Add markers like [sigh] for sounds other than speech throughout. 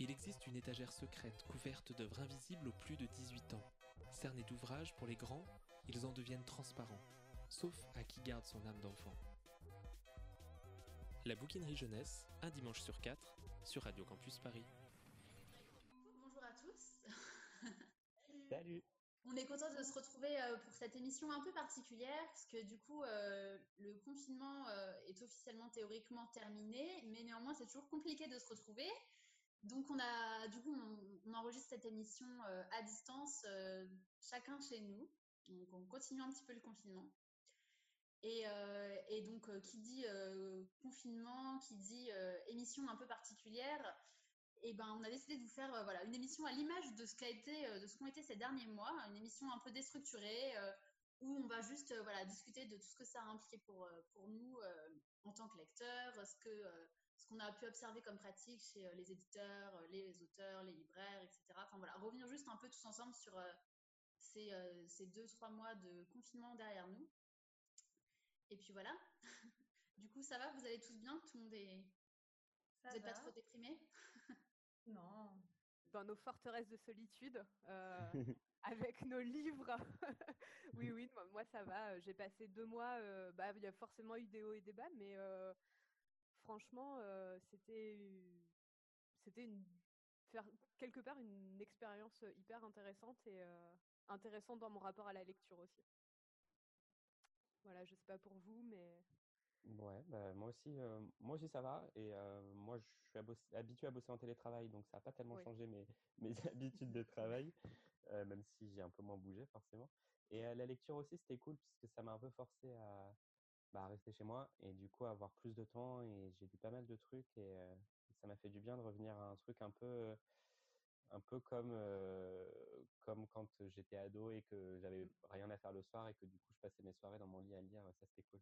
Il existe une étagère secrète couverte d'œuvres invisibles aux plus de 18 ans. Cernés d'ouvrages pour les grands, ils en deviennent transparents, sauf à qui garde son âme d'enfant. La bouquinerie jeunesse, un dimanche sur quatre, sur Radio Campus Paris. Bonjour à tous. [laughs] Salut. On est content de se retrouver euh, pour cette émission un peu particulière parce que du coup euh, le confinement euh, est officiellement théoriquement terminé, mais néanmoins c'est toujours compliqué de se retrouver. Donc on a du coup on, enregistre cette émission à distance, chacun chez nous. Donc on continue un petit peu le confinement. Et, euh, et donc, euh, qui dit euh, confinement, qui dit émission un peu particulière, et ben, on a décidé de vous faire voilà, une émission à l'image de ce qu'a été, de ce qu'ont été ces derniers mois, une émission un peu déstructurée, où on va juste voilà, discuter de tout ce que ça a impliqué pour, pour nous en tant que lecteurs, ce que ce qu'on a pu observer comme pratique chez les éditeurs, les auteurs, les libraires, etc. Enfin voilà, revenir juste un peu tous ensemble sur ces, ces deux, trois mois de confinement derrière nous. Et puis voilà. [laughs] du coup, ça va? Vous allez tous bien? Tout le monde est. Ça vous n'êtes pas trop déprimés? [laughs] Non. dans nos forteresses de solitude, euh, [laughs] avec nos livres. oui, oui, moi, moi, ça va. J'ai passé deux mois. euh, bah, il y a forcément eu des hauts et des bas, mais euh, franchement, euh, c'était c'était une faire quelque part une expérience hyper intéressante et euh, intéressante dans mon rapport à la lecture aussi. Voilà, je sais pas pour vous, mais Ouais, bah, moi aussi, euh, moi aussi ça va. Et moi, je suis habitué à bosser en télétravail, donc ça n'a pas tellement Oui. changé mes, [laughs] mes habitudes de travail, même si j'ai un peu moins bougé forcément. Et la lecture aussi, c'était cool puisque ça m'a un peu forcé à, bah, rester chez moi et du coup avoir plus de temps. Et j'ai lu pas mal de trucs et euh, ça m'a fait du bien de revenir à un truc un peu, un peu comme, euh, comme quand j'étais ado et que j'avais rien à faire le soir et que du coup je passais mes soirées dans mon lit à lire. Ça, c'était cool.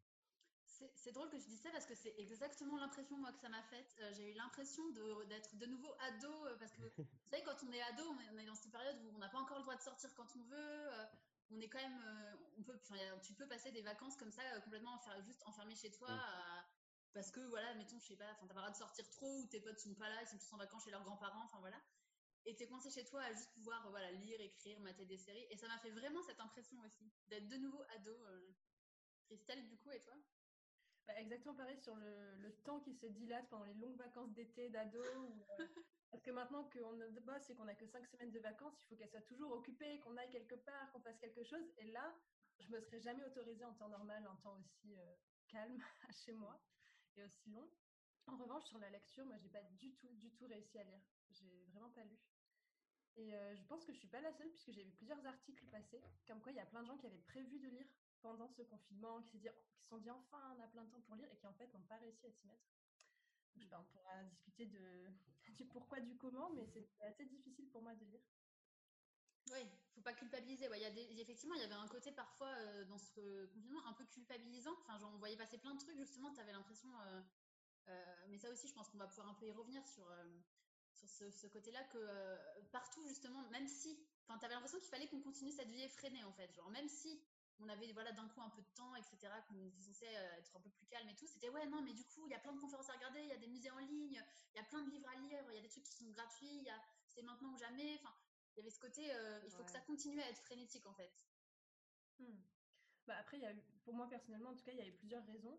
C'est drôle que tu dis ça parce que c'est exactement l'impression moi que ça m'a faite. Euh, J'ai eu l'impression de- d'être de, nouveau ado euh, parce que vous savez quand on est ado, on est, on est dans cette période où on n'a pas encore le droit de sortir quand on veut. euh, on est quand même, euh, on peut, tu peux passer des vacances comme ça euh, complètement enfer- juste enfermé chez toi à- parce que voilà, mettons, je sais pas, enfin t'as pas le droit de sortir trop ou tes potes sont pas là, ils sont tous en vacances chez leurs grands-parents, enfin voilà. Et t'es coincé chez toi à juste pouvoir euh, voilà lire, écrire, mater des séries. Et ça m'a fait vraiment cette impression aussi d'être de nouveau ado. euh. Christelle, du coup, et toi? Bah, exactement pareil sur le, le temps qui se dilate pendant les longues vacances d'été d'ado. ou, euh, [laughs] parce que maintenant qu'on bosse et qu'on n'a que cinq semaines de vacances, il faut qu'elle soit toujours occupée, qu'on aille quelque part, qu'on fasse quelque chose. Et là, je me serais jamais autorisée en temps normal, en temps aussi euh, calme [laughs] chez moi et aussi long. En revanche, sur la lecture, moi, j'ai pas du tout, du tout réussi à lire. J'ai vraiment pas lu. Et euh, je pense que je suis pas la seule puisque j'ai vu plusieurs articles passer, comme quoi il y a plein de gens qui avaient prévu de lire pendant ce confinement, qui se dit- qui se sont dit enfin on a plein de temps pour lire et qui en fait n'ont pas réussi à s'y mettre. Donc, je sais pas, on pourra discuter de, [laughs] du pourquoi, du comment, mais c'était assez difficile pour moi de lire. Oui, faut pas culpabiliser. Ouais, y a des- effectivement, il y avait un côté parfois euh, dans ce confinement un peu culpabilisant. Enfin, genre, on voyait passer plein de trucs, justement, tu avais l'impression. euh, euh, mais ça aussi, je pense qu'on va pouvoir un peu y revenir sur, sur ce, ce côté-là, que partout, justement, même si. Enfin, tu avais l'impression qu'il fallait qu'on continue cette vie effrénée, en fait. Genre, même si on avait voilà, d'un coup un peu de temps, etc., qu'on était censé euh, être un peu plus calme et tout, c'était ouais, non, mais du coup, il y a plein de conférences à regarder, il y a des musées en ligne, il y a plein de livres à lire, il y a des trucs qui sont gratuits, c'est maintenant ou jamais. Enfin, il y avait ce côté, euh, il faut que ça continue à être frénétique en fait. Hmm. Bah, après, il y a eu, pour moi personnellement, en tout cas, il y a eu plusieurs raisons.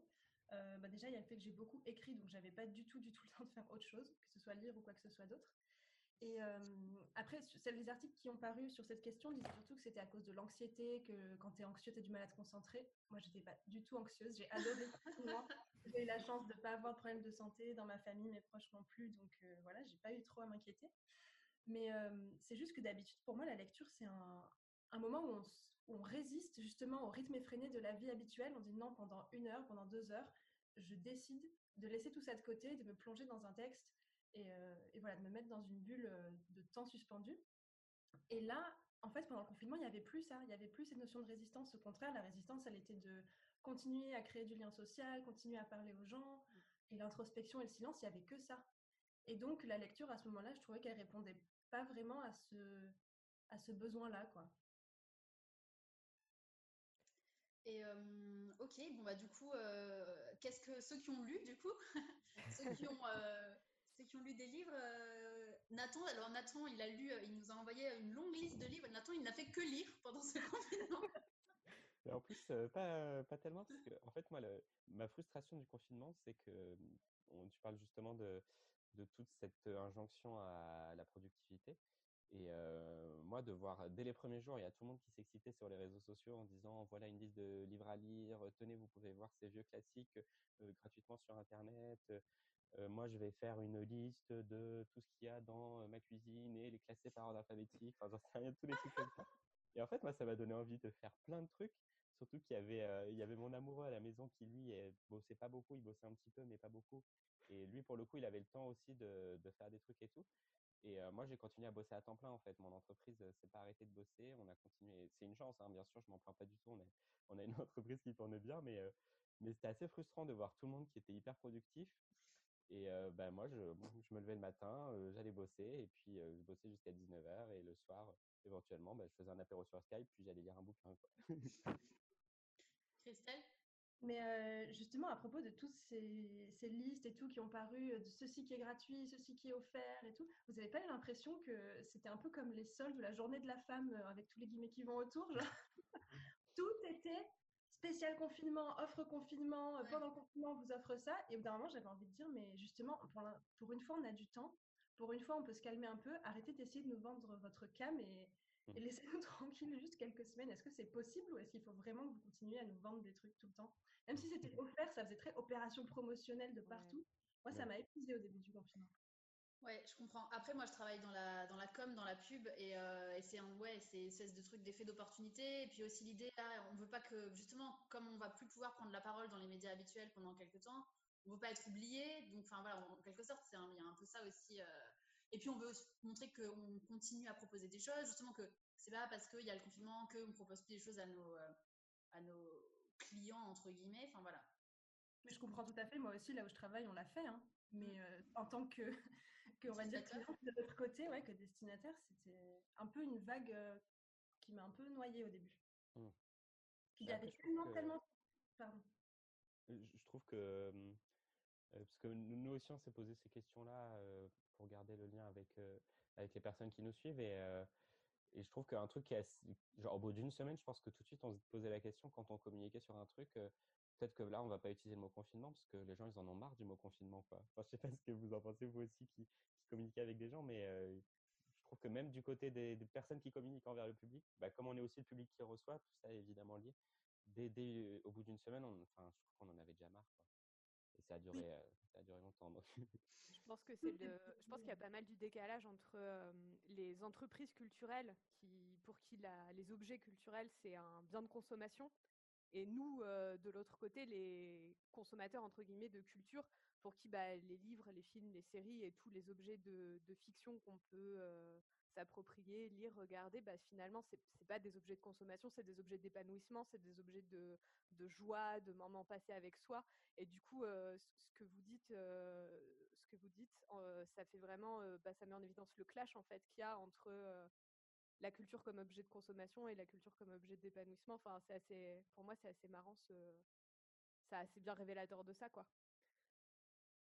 Euh, bah, déjà, il y a le fait que j'ai beaucoup écrit, donc j'avais pas du tout, du tout le temps de faire autre chose, que ce soit lire ou quoi que ce soit d'autre. Et euh, après, les articles qui ont paru sur cette question disent surtout que c'était à cause de l'anxiété, que quand tu es anxieux, tu as du mal à te concentrer. Moi, j'étais pas du tout anxieuse, j'ai adoré. J'ai eu la chance de ne pas avoir de problème de santé dans ma famille, mes proches non plus, donc euh, voilà, j'ai pas eu trop à m'inquiéter. Mais c'est juste que d'habitude, pour moi, la lecture, c'est un, moment où on, où on résiste justement au rythme effréné de la vie habituelle. On dit non, pendant une heure, pendant deux heures, je décide de laisser tout ça de côté, de me plonger dans un texte et, euh, et voilà, de me mettre dans une bulle euh, de temps suspendu. Et là, en fait, pendant le confinement, il n'y avait plus ça, il n'y avait plus cette notion de résistance. Au contraire, la résistance, elle était de continuer à créer du lien social, continuer à parler aux gens. Et l'introspection et le silence, il n'y avait que ça. Et donc, la lecture, à ce moment-là, je trouvais qu'elle répondait pas vraiment à ce, à ce besoin-là, quoi. Et euh, ok, bon bah du coup, euh, qu'est-ce que ceux qui ont lu du coup, [laughs] ceux qui ont euh, qui ont lu des livres, euh, Nathan, alors Nathan, il a lu, il nous a envoyé une longue liste de livres. Nathan, il n'a fait que lire pendant ce [laughs] confinement. en plus, pas, pas tellement, parce que, en fait, moi, ma frustration du confinement, c'est que tu parles justement de, de toute cette injonction à la productivité. Et moi, de voir dès les premiers jours, il y a tout le monde qui s'excitait sur les réseaux sociaux en disant voilà une liste de livres à lire, tenez, vous pouvez voir ces vieux classiques gratuitement sur Internet. Moi, je vais faire une liste de tout ce qu'il y a dans ma cuisine et les classer par ordre alphabétique. Enfin, j'en sais rien, tous les trucs comme ça. Et en fait, moi, ça m'a donné envie de faire plein de trucs. Surtout qu'il y avait, il y avait mon amoureux à la maison qui, lui, bossait pas beaucoup. Il bossait un petit peu, mais pas beaucoup. Et lui, pour le coup, il avait le temps aussi de, de faire des trucs et tout. Et moi, j'ai continué à bosser à temps plein, en fait. Mon entreprise ne s'est pas arrêtée de bosser. On a continué. C'est une chance, hein, bien sûr, je m'en plains pas du tout. On, est, on a une [laughs] entreprise qui tourne bien, mais, mais c'était assez frustrant de voir tout le monde qui était hyper productif. Et ben, moi, je, je, me levais le matin, j'allais bosser, et puis je bossais jusqu'à 19h. Et le soir, éventuellement, ben, je faisais un apéro sur Skype, puis j'allais lire un bouquin. Quoi. [laughs] Christelle? Mais justement, à propos de toutes ces, ces, listes et tout qui ont paru, de ceci qui est gratuit, ceci qui est offert et tout, vous n'avez pas eu l'impression que c'était un peu comme les soldes de la journée de la femme avec tous les guillemets qui vont autour [laughs] Tout était spécial confinement, offre confinement, pendant le confinement, on vous offre ça. Et au bout d'un moment, j'avais envie de dire, mais justement, pour, pour, une fois, on a du temps. Pour une fois, on peut se calmer un peu. Arrêtez d'essayer de nous vendre votre cam et, et mmh. laissez-nous [laughs] tranquilles juste quelques semaines. Est-ce que c'est possible ou est-ce qu'il faut vraiment que vous continuiez à nous vendre des trucs tout le temps? Même si c'était [laughs] offert, ça faisait très opération promotionnelle de partout. Moi, ça m'a épuisé au début du confinement. Ouais, je comprends. Après, moi, je travaille dans la, dans la com, dans la pub, et, euh, et c'est un, ouais, c'est espèce de truc d'effet d'opportunité. Et puis aussi l'idée, là, on veut pas que, justement, comme on va plus pouvoir prendre la parole dans les médias habituels pendant quelques temps, on veut pas être oublié. Donc, enfin voilà, en quelque sorte, il y a un peu ça aussi. Euh, et puis, on veut montrer qu'on continue à proposer des choses, justement que c'est pas parce qu'il y a le confinement qu'on propose plus des choses à nos, euh, à nos clients, entre guillemets. Enfin, voilà. Mais je comprends tout à fait. Moi aussi, là où je travaille, on l'a fait. Hein. Mais euh, en tant que, que on va dire, de l'autre côté, ouais, que destinataire, c'était un peu une vague euh, qui m'a un peu noyée au début. Mmh. il y avait tellement, tellement. Pardon. Je trouve que. parce que nous aussi, on s'est posé ces questions-là pour garder le lien avec, avec les personnes qui nous suivent. Et, et je trouve qu'un truc qui est genre au bout d'une semaine, je pense que tout de suite on se posait la question quand on communiquait sur un truc. Peut-être que là, on va pas utiliser le mot confinement parce que les gens, ils en ont marre du mot confinement. Quoi. Enfin, je sais pas ce que vous en pensez, vous aussi, qui, qui communiquez avec des gens, mais je trouve que même du côté des, personnes qui communiquent envers le public, bah, comme on est aussi le public qui reçoit, tout ça est évidemment lié. Dès, dès au bout d'une semaine, on, enfin, je trouve qu'on en avait déjà marre. Quoi. Et ça a duré, ça a duré longtemps. je pense que c'est le, [laughs] je pense qu'il y a pas mal du décalage entre les entreprises culturelles qui, pour qui la, les objets culturels c'est un bien de consommation et nous de l'autre côté les consommateurs entre guillemets de culture pour qui bah, les livres, les films, les séries et tous les objets de, fiction qu'on peut s'approprier, lire, regarder, bah, finalement, ce n'est pas des objets de consommation, c'est des objets d'épanouissement, c'est des objets de, joie, de moments passés avec soi. Et du coup, ce que vous dites, ce que vous dites ça fait vraiment, bah, ça met en évidence le clash qu'il y a entre la culture comme objet de consommation et la culture comme objet d'épanouissement. Enfin, pour moi, c'est assez marrant, c'est assez bien révélateur de ça, quoi.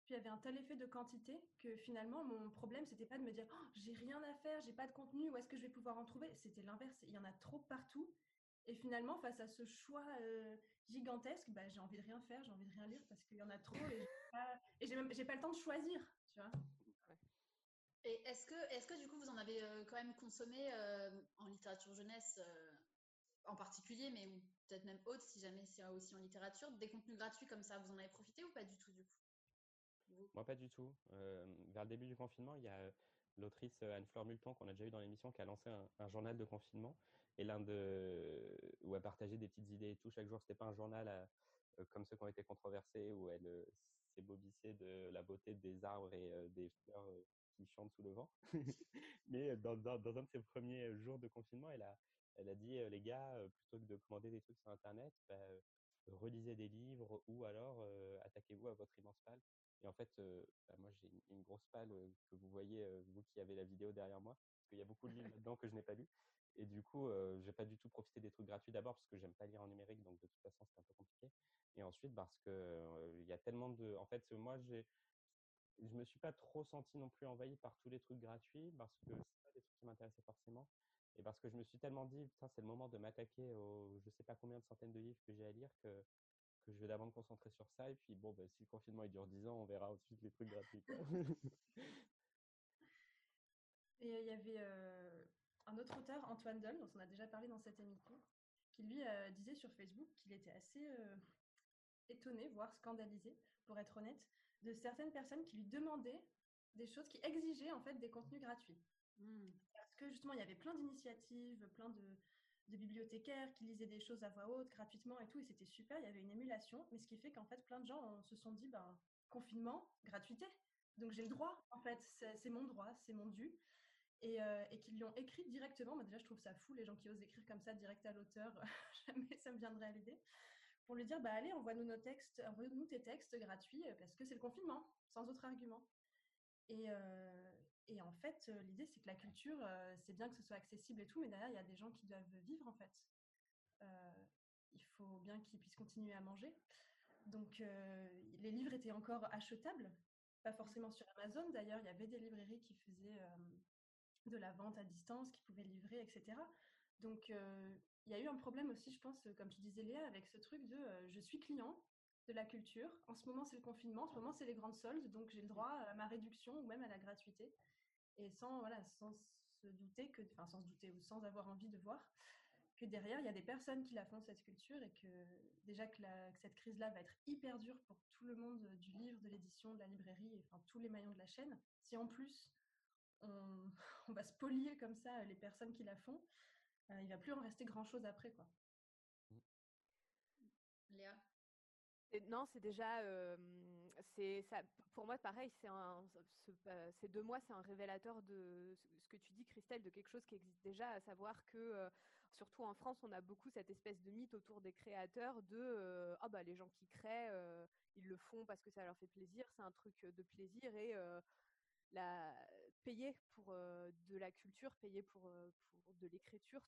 Il y avait un tel effet de quantité que finalement, mon problème, c'était pas de me dire oh, j'ai rien à faire, j'ai pas de contenu, où est-ce que je vais pouvoir en trouver? C'était l'inverse, il y en a trop partout. Et finalement, face à ce choix gigantesque, bah, j'ai envie de rien faire, j'ai envie de rien lire parce qu'il y en a trop et j'ai pas, pas le temps de choisir, tu vois. Et est-ce que, est que du coup, vous en avez quand même consommé en littérature jeunesse en particulier, mais peut-être même autre, si jamais c'est aussi en littérature, des contenus gratuits comme ça, vous en avez profité ou pas du tout du coup? Moi, pas du tout. vers le début du confinement, il y a l'autrice Anne-Fleur Multon qu'on a déjà eu dans l'émission qui a lancé un, journal de confinement et l'un de où elle partageait des petites idées et tout chaque jour. C'était pas un journal comme ceux qui ont été controversés où elle s'ébobissait de la beauté des arbres et des fleurs qui chantent sous le vent. [laughs] [laughs] Mais dans, dans, un de ses premiers jours de confinement, elle a, elle a dit les gars, plutôt que de commander des trucs sur Internet, bah, relisez des livres ou alors attaquez-vous à votre immense palle. Et en fait, bah, moi, j'ai une, grosse palle que vous voyez, vous qui avez la vidéo derrière moi, parce qu'il y a beaucoup de livres [laughs] là-dedans que je n'ai pas lu. Et du coup, je j'ai pas du tout profité des trucs gratuits d'abord parce que j'aime pas lire en numérique, donc de toute façon, c'était un peu compliqué. Et ensuite, parce que il y a tellement de. En fait, moi, j'ai. je me suis pas trop senti non plus envahi par tous les trucs gratuits parce que c'est pas des trucs qui m'intéressaient forcément. Et parce que je me suis tellement dit, c'est le moment de m'attaquer aux je sais pas combien de centaines de livres que j'ai à lire que, que je vais d'abord me concentrer sur ça. Et puis bon, ben, si le confinement il dure 10 ans, on verra ensuite les trucs gratuits. [laughs] [laughs] Et il y avait un autre auteur, Antoine Doll, dont on a déjà parlé dans cette émission, qui lui disait sur Facebook qu'il était assez étonné, voire scandalisé, pour être honnête, de certaines personnes qui lui demandaient des choses, qui exigeaient en fait des contenus gratuits. Mmh. Parce que justement, il y avait plein d'initiatives, plein de, bibliothécaires qui lisaient des choses à voix haute gratuitement et tout, et c'était super, il y avait une émulation, mais ce qui fait qu'en fait, plein de gens se sont dit, ben, confinement, gratuité. Donc j'ai le droit, en fait, c'est mon droit, c'est mon dû. Et, euh, et qu'ils lui ont écrit directement. Moi, déjà, je trouve ça fou, les gens qui osent écrire comme ça direct à l'auteur. [laughs] Jamais ça me viendrait à l'idée pour lui dire bah allez envoie-nous nos textes envoie-nous tes textes gratuits euh, parce que c'est le confinement sans autre argument et, euh, et en fait euh, l'idée c'est que la culture c'est bien que ce soit accessible et tout mais derrière il y a des gens qui doivent vivre en fait. Il faut bien qu'ils puissent continuer à manger. Donc les livres étaient encore achetables pas forcément sur Amazon. D'ailleurs il y avait des librairies qui faisaient de la vente à distance qui pouvaient livrer etc donc il y a eu un problème aussi, je pense, comme tu disais Léa, avec ce truc de euh, je suis client de la culture. En ce moment, c'est le confinement, en ce moment, c'est les grandes soldes, donc j'ai le droit à ma réduction ou même à la gratuité. Et sans, voilà, sans se douter que, enfin, sans se douter ou sans avoir envie de voir que derrière, il y a des personnes qui la font, cette culture, et que déjà que, cette crise-là va être hyper dure pour tout le monde du livre, de l'édition, de la librairie, et, enfin tous les maillons de la chaîne. Si en plus, on, [laughs] on va spolier comme ça les personnes qui la font, euh, il va plus en rester grand-chose après. Quoi. Léa? Non, c'est déjà, c'est ça. Pour moi, pareil, c'est un, euh, ces deux mois, c'est un révélateur de ce que tu dis, Christelle, de quelque chose qui existe déjà, à savoir que, euh, surtout en France, on a beaucoup cette espèce de mythe autour des créateurs de, ah bah les gens qui créent, ils le font parce que ça leur fait plaisir, c'est un truc de plaisir et la payer pour de la culture, payer pour, pour de l'écriture,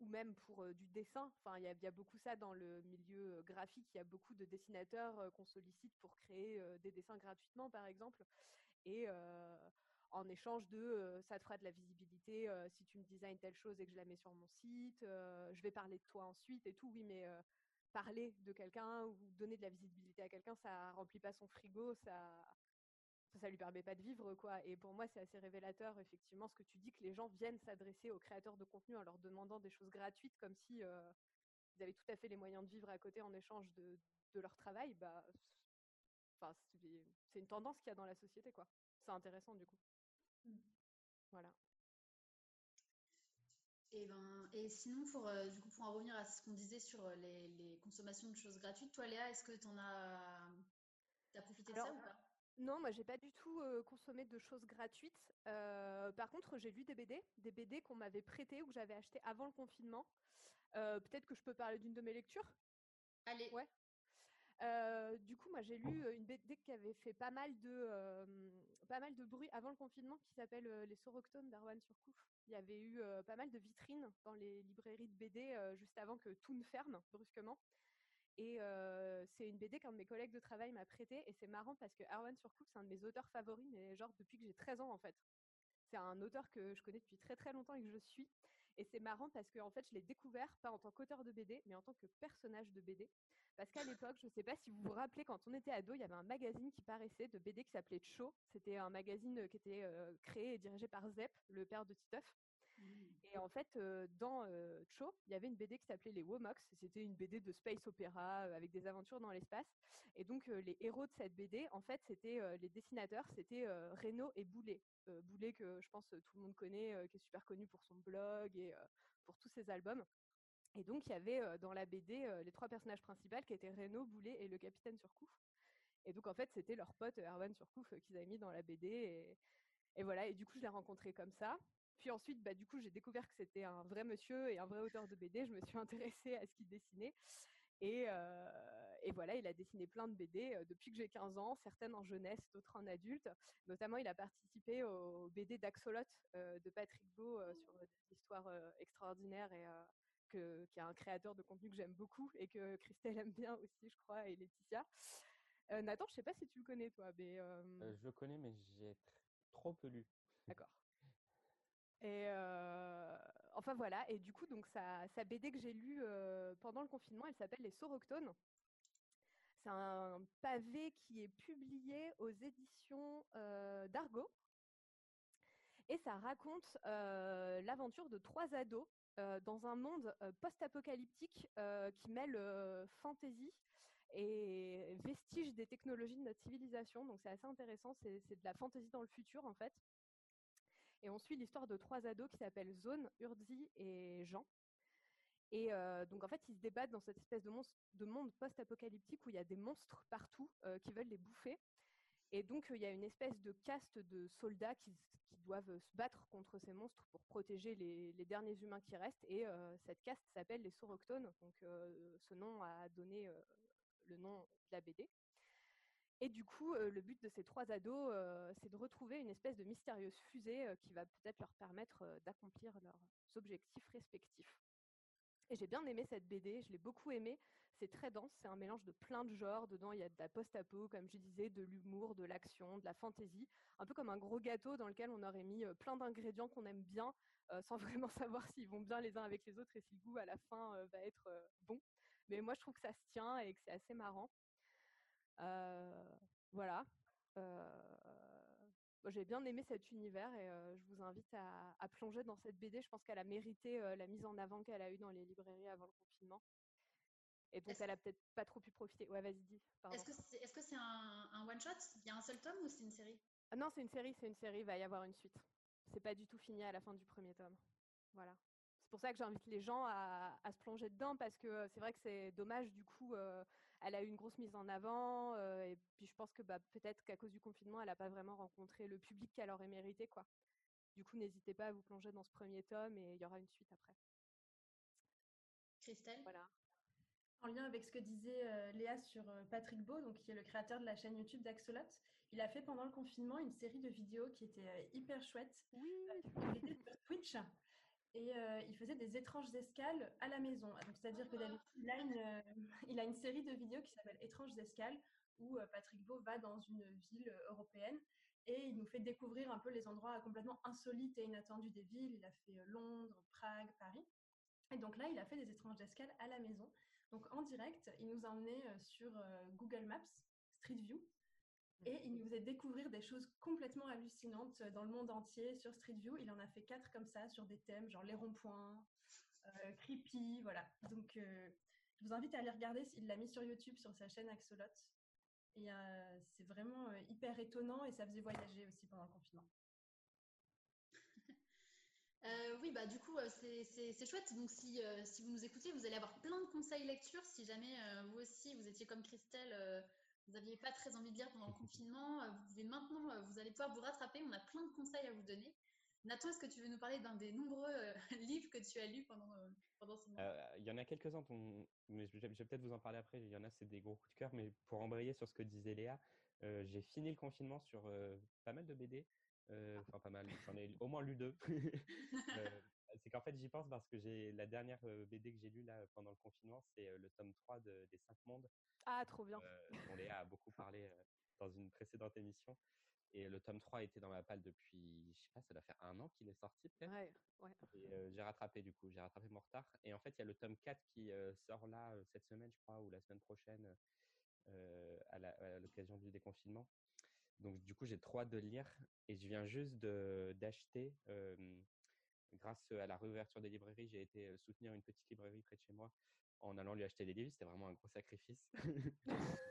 ou même pour du dessin. Enfin, il y, a beaucoup ça dans le milieu graphique. Il y a beaucoup de dessinateurs qu'on sollicite pour créer des dessins gratuitement, par exemple. Et en échange de ça te fera de la visibilité si tu me designes telle chose et que je la mets sur mon site, je vais parler de toi ensuite et tout. Oui, mais parler de quelqu'un ou donner de la visibilité à quelqu'un, ça remplit pas son frigo, ça ça lui permet pas de vivre quoi. Et pour moi, c'est assez révélateur effectivement ce que tu dis que les gens viennent s'adresser aux créateurs de contenu en leur demandant des choses gratuites comme si euh, ils avaient tout à fait les moyens de vivre à côté en échange de, de leur travail. Bah, enfin, c'est une tendance qu'il y a dans la société quoi. C'est intéressant du coup. Mmh. Voilà. Et, ben, et sinon, pour, euh, du coup, pour en revenir à ce qu'on disait sur euh, les, les, consommations de choses gratuites, toi Léa, est-ce que tu en as, as profité de ça ou pas? Non, moi j'ai pas du tout consommé de choses gratuites. par contre, j'ai lu des BD, des BD qu'on m'avait prêtées ou que j'avais achetées avant le confinement. Peut-être que je peux parler d'une de mes lectures? Allez. Ouais. du coup, moi j'ai lu une BD qui avait fait pas mal de, pas mal de bruit avant le confinement qui s'appelle Les Soroctones d'Arwan Surcouf. Il y avait eu pas mal de vitrines dans les librairies de BD juste avant que tout ne ferme brusquement. Et c'est une BD qu'un de mes collègues de travail m'a prêté. Et c'est marrant parce que Arwan Surcouf, c'est un de mes auteurs favoris, mais genre depuis que j'ai 13 ans en fait. C'est un auteur que je connais depuis très très longtemps et que je suis. Et c'est marrant parce que en fait, je l'ai découvert pas en tant qu'auteur de BD, mais en tant que personnage de BD. Parce qu'à l'époque, je ne sais pas si vous vous rappelez, quand on était ado, il y avait un magazine qui paraissait de BD qui s'appelait Cho. C'était un magazine qui était créé et dirigé par Zep, le père de Titeuf. Et en fait, dans Cho, il y avait une BD qui s'appelait Les Womox. C'était une BD de space opéra avec des aventures dans l'espace. Et donc, les héros de cette BD, en fait, c'était les dessinateurs, c'était Reno et Boulet. Boulet que je pense tout le monde connaît, qui est super connu pour son blog et pour tous ses albums. Et donc, il y avait dans la BD les trois personnages principaux qui étaient Reno, Boulet et le capitaine Surcouf. Et donc, en fait, c'était leur pote Erwan Surcouf qu'ils avaient mis dans la BD. Et, et voilà, et du coup, je l'ai rencontré comme ça. Puis ensuite, bah, du coup, j'ai découvert que c'était un vrai monsieur et un vrai auteur de BD. Je me suis [laughs] intéressée à ce qu'il dessinait. Et, et, voilà, il a dessiné plein de BD depuis que j'ai 15 ans, certaines en jeunesse, d'autres en adulte. Notamment, il a participé au BD d'Axolot de Patrick Beau sur des histoires extraordinaires et que, qui est un créateur de contenu que j'aime beaucoup et que Christelle aime bien aussi, je crois, et Laetitia. Euh, Nathan, je sais pas si tu le connais, toi, mais... euh, Euh, je le connais, mais j'ai tr- trop peu lu. D'accord. Et euh, enfin voilà, et du coup, donc sa, sa BD que j'ai lue euh, pendant le confinement, elle s'appelle Les Soroctones. C'est un pavé qui est publié aux éditions euh, d'Argo. Et ça raconte euh, l'aventure de trois ados dans un monde post-apocalyptique qui mêle fantasy et vestiges des technologies de notre civilisation. Donc c'est assez intéressant, c'est de la fantasy dans le futur en fait. Et on suit l'histoire de trois ados qui s'appellent Zone, Urzi et Jean. Et euh, donc en fait, ils se débattent dans cette espèce de, monde post-apocalyptique où il y a des monstres partout euh, qui veulent les bouffer. Et donc il y a une espèce de caste de soldats qui, doivent se battre contre ces monstres pour protéger les, derniers humains qui restent. Et euh, cette caste s'appelle les Soroctones. Donc ce nom a donné le nom de la BD. Et du coup, euh, le but de ces trois ados, euh, c'est de retrouver une espèce de mystérieuse fusée euh, qui va peut-être leur permettre d'accomplir leurs objectifs respectifs. Et j'ai bien aimé cette BD, je l'ai beaucoup aimée. C'est très dense, c'est un mélange de plein de genres. Dedans, il y a de la post-apo, comme je disais, de l'humour, de l'action, de la fantaisie. Un peu comme un gros gâteau dans lequel on aurait mis plein d'ingrédients qu'on aime bien, sans [laughs] vraiment savoir s'ils vont bien les uns avec les autres et si le goût à la fin va être bon. Mais moi, je trouve que ça se tient et que c'est assez marrant. Voilà. Moi, J'ai bien aimé cet univers et je vous invite à, à plonger dans cette BD. Je pense qu'elle a mérité la mise en avant qu'elle a eue dans les librairies avant le confinement. Et donc, elle a peut-être pas trop pu profiter. Ouais, vas-y, dis. Est-ce que c'est est -ce c'est un, un one-shot Il y a un seul tome ou c'est une série? Ah non, c'est une série, c'est une série, il va y avoir une suite. C'est pas du tout fini à la fin du premier tome. Voilà. C'est pour ça que j'invite les gens à, à se plonger dedans parce que c'est vrai que c'est dommage, du coup, euh, elle a eu une grosse mise en avant euh, et puis je pense que bah, peut-être qu'à cause du confinement, elle n'a pas vraiment rencontré le public qu'elle aurait mérité, quoi. Du coup, n'hésitez pas à vous plonger dans ce premier tome et il y aura une suite après. Christelle? Voilà. En lien avec ce que disait euh, Léa sur euh, Patrick Beau, donc, qui est le créateur de la chaîne YouTube d'Axolot, il a fait pendant le confinement une série de vidéos qui était euh, hyper chouette. Oui. Sur Twitch et euh, il faisait des étranges escales à la maison. C'est-à-dire que d'habitude, il, a une, euh, [laughs] il a une série de vidéos qui s'appelle Étranges escales où euh, Patrick Beau va dans une ville européenne et il nous fait découvrir un peu les endroits complètement insolites et inattendus des villes. Il a fait Londres, Prague, Paris. Et donc là, il a fait des étranges escales à la maison. Donc en direct, il nous a emmenés sur Google Maps, Street View, et il nous faisait découvrir des choses complètement hallucinantes euh, dans le monde entier sur Street View. Il en a fait quatre comme ça sur des thèmes genre les ronds-points, euh, creepy, voilà. Donc euh, je vous invite à aller regarder. Il l'a mis sur YouTube sur sa chaîne Axolot. Et euh, c'est vraiment hyper étonnant et ça faisait voyager aussi pendant le confinement. [laughs] Euh, oui, bah du coup, euh, c'est- chouette. Donc, si, euh, si vous nous écoutez, vous allez avoir plein de conseils lecture. Si jamais vous aussi, vous étiez comme Christelle, vous n'aviez pas très envie de lire pendant le [laughs] confinement, euh, vous pouvez maintenant, euh, vous allez pouvoir vous rattraper. On a plein de conseils à vous donner. Nathan, est-ce que tu veux nous parler d'un des nombreux euh, [laughs] livres que tu as lus pendant, euh, pendant mois Euh, Il y en a quelques-uns, dont- mais je vais, vais peut-être vous en parler après. Il y en a, c'est des gros coups de cœur. Mais pour embrayer sur ce que disait Léa, j'ai fini le confinement sur pas mal de BD. Euh, Enfin, pas mal. J'en ai au moins lu deux. [laughs] C'est qu'en fait, j'y pense parce que j'ai la dernière BD que j'ai lue là pendant le confinement, c'est le tome 3 de- des Cinq Mondes, Ah, trop bien. euh, dont Léa a beaucoup [laughs] parlé dans une précédente émission. Et le tome 3 était dans ma palle depuis, je sais pas, ça doit faire un an qu'il est sorti peut-être. Ouais, ouais. Et euh, j'ai rattrapé du coup, j'ai rattrapé mon retard. Et en fait, il y a le tome 4 qui euh, sort là euh, cette semaine, je crois, ou la semaine prochaine, à l'occasion du déconfinement. Donc du coup, j'ai trop hâte de lire. Et je viens juste d'acheter, grâce à la réouverture des librairies, j'ai été soutenir une petite librairie près de chez moi en allant lui acheter des livres. C'était vraiment un gros sacrifice. [laughs]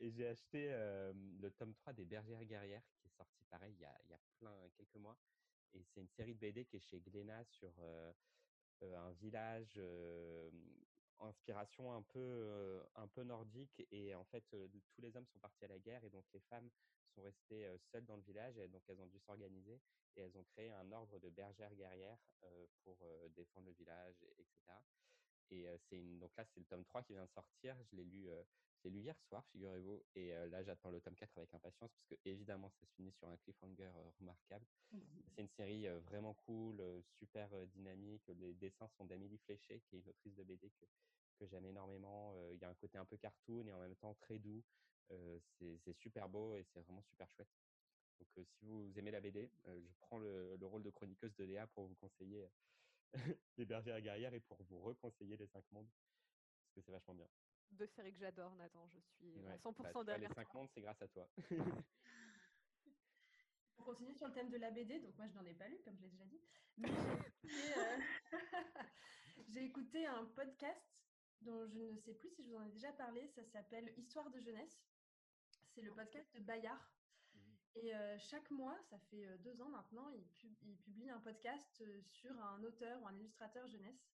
Et j'ai acheté euh, le tome 3 des Bergères guerrières, qui est sorti pareil il y a, il y a plein, quelques mois. Et c'est une série de BD qui est chez Glénat sur euh, un village, inspiration un peu, euh, un peu nordique. Et en fait, euh, tous les hommes sont partis à la guerre et donc les femmes sont restées seules dans le village. Et donc elles ont dû s'organiser et elles ont créé un ordre de bergères guerrières pour défendre le village, et- etc. Et c'est une... donc là, c'est le tome 3 qui vient de sortir. Je l'ai lu, euh, je lu hier soir, figurez-vous. Et euh, là, j'attends le tome 4 avec impatience parce que, évidemment, ça se finit sur un cliffhanger euh, remarquable. C'est une série vraiment cool, super dynamique. Les dessins sont d'Amélie Fléché, qui est une autrice de BD que, que j'aime énormément. Il y a un côté un peu cartoon et en même temps très doux. C'est super beau et c'est vraiment super chouette. Donc, si vous aimez la BD, je prends le, le, rôle de chroniqueuse de Léa pour vous conseiller les [laughs] bergères guerrières et pour vous reconseiller les cinq mondes, parce que c'est vachement bien. Deux séries que j'adore, Nathan. Je suis à 100% bah, derrière. Les cinq mondes, c'est grâce à toi. [laughs] [laughs] pour continuer sur le thème de la BD, donc moi je n'en ai pas lu, comme je l'ai déjà dit, j'ai écouté, un podcast dont je ne sais plus si je vous en ai déjà parlé, ça s'appelle Histoire de jeunesse. C'est le podcast de Bayard. Et chaque mois, ça fait deux ans maintenant, il, publie un podcast sur un auteur ou un illustrateur jeunesse,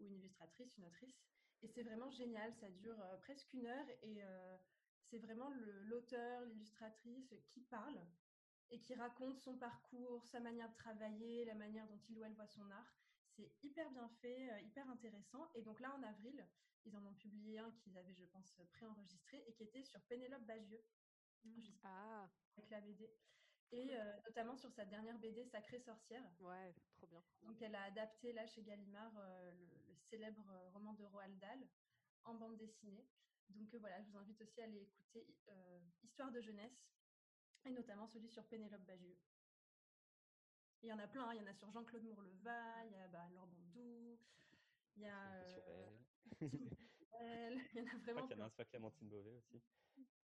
ou une illustratrice, une autrice. Et c'est vraiment génial, ça dure presque une heure et c'est vraiment l'auteur, l'illustratrice qui parle et qui raconte son parcours, sa manière de travailler, la manière dont il ou elle voit son art. C'est hyper bien fait, hyper intéressant. Et donc là, en avril, ils en ont publié un qu'ils avaient, je pense, préenregistré et qui était sur Pénélope Bagieux. Ah. Avec la BD. Et euh, notamment sur sa dernière BD Sacrée sorcière. Ouais, trop bien. Donc elle a adapté là chez Gallimard euh, le, célèbre euh, roman de Roald Dahl en bande dessinée. Donc voilà, je vous invite aussi à aller écouter Histoire de jeunesse et notamment celui sur Pénélope Bagieux. Il y en a plein, hein. il y en a sur Jean-Claude Mourleva, il y a bah, Laure Bondou, il y a. [laughs] il y en a vraiment. Je crois qu'il y en a un sur Clémentine Beauvais aussi.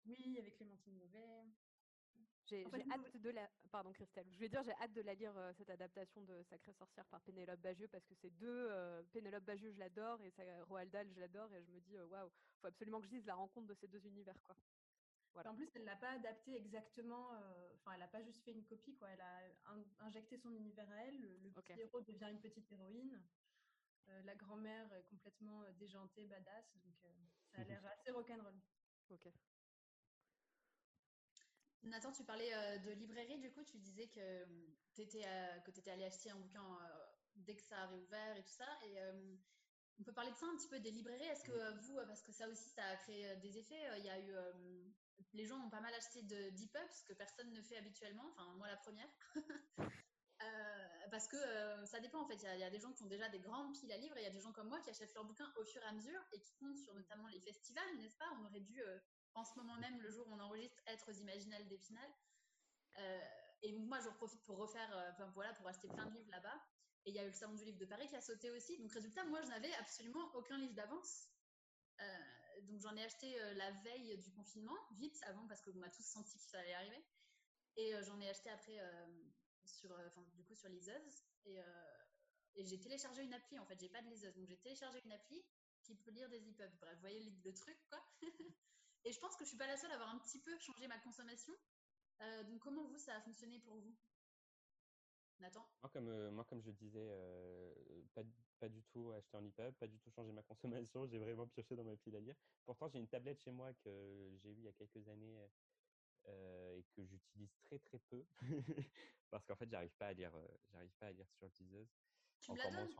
Oui, avec Clémentine Beauvais. J'ai hâte de la. Pardon, Christelle. Je vais dire, j'ai hâte de la lire, euh, cette adaptation de Sacrée Sorcière par Pénélope Bagieux, parce que c'est deux. Euh, Pénélope Bagieux, je l'adore, et Roald Dahl, je l'adore, et je me dis, euh, waouh, wow, faut absolument que je lise la rencontre de ces deux univers, quoi. Voilà. En plus, elle l'a pas adapté exactement. Enfin, elle n'a pas juste fait une copie, quoi. Elle a injecté son univers à elle. Le, petit héros devient une petite héroïne. la grand-mère est complètement déjantée, badass. Donc, ça a [laughs] l'air assez rock'n'roll. Ok. Nathan, tu parlais euh, de librairie, du coup, tu disais que euh, tu étais, étais, allé acheter un bouquin euh, dès que ça a réouvert et tout ça. Et on peut parler de ça un petit peu des librairies. Est-ce que vous, parce que ça aussi, ça a créé des effets, il y a eu. les gens ont pas mal acheté de d'e-pub, ce que personne ne fait habituellement, enfin, moi la première. [laughs] parce que ça dépend en fait. Il y, y, a des gens qui ont déjà des grandes piles à livres et il y a des gens comme moi qui achètent leurs bouquins au fur et à mesure et qui comptent sur notamment les festivals, n'est-ce pas? On aurait dû en ce moment même, le jour où on enregistre, être aux Imaginales d'Épinal. Euh, et moi, je profite pour refaire, euh, voilà, pour acheter plein de livres là-bas. Et il y a eu le Salon du Livre de Paris qui a sauté aussi. Donc, résultat, moi, je n'avais absolument aucun livre d'avance. Euh, donc, j'en ai acheté la veille du confinement, vite avant, parce qu'on m'a tous senti que ça allait arriver. Et j'en ai acheté après, sur, du coup, sur liseuse. Et, j'ai téléchargé une appli. En fait, j'ai pas de liseuse. Donc, j'ai téléchargé une appli qui peut lire des EPUB. Bref, vous voyez le, le truc, quoi. [laughs] Et je pense que je suis pas la seule à avoir un petit peu changé ma consommation. Euh, donc, comment vous, ça a fonctionné pour vous? Nathan? Moi comme, euh, moi, comme je disais, euh, pas, pas, du tout acheté en EPUB, pas du tout changé ma [laughs] consommation. J'ai vraiment pioché dans ma pile à lire. Pourtant, j'ai une tablette chez moi que j'ai eue il y a quelques années et que j'utilise très très peu [laughs] parce qu'en fait, j'arrive pas à lire, j'arrive pas à lire sur liseuse. Tu me la donnes?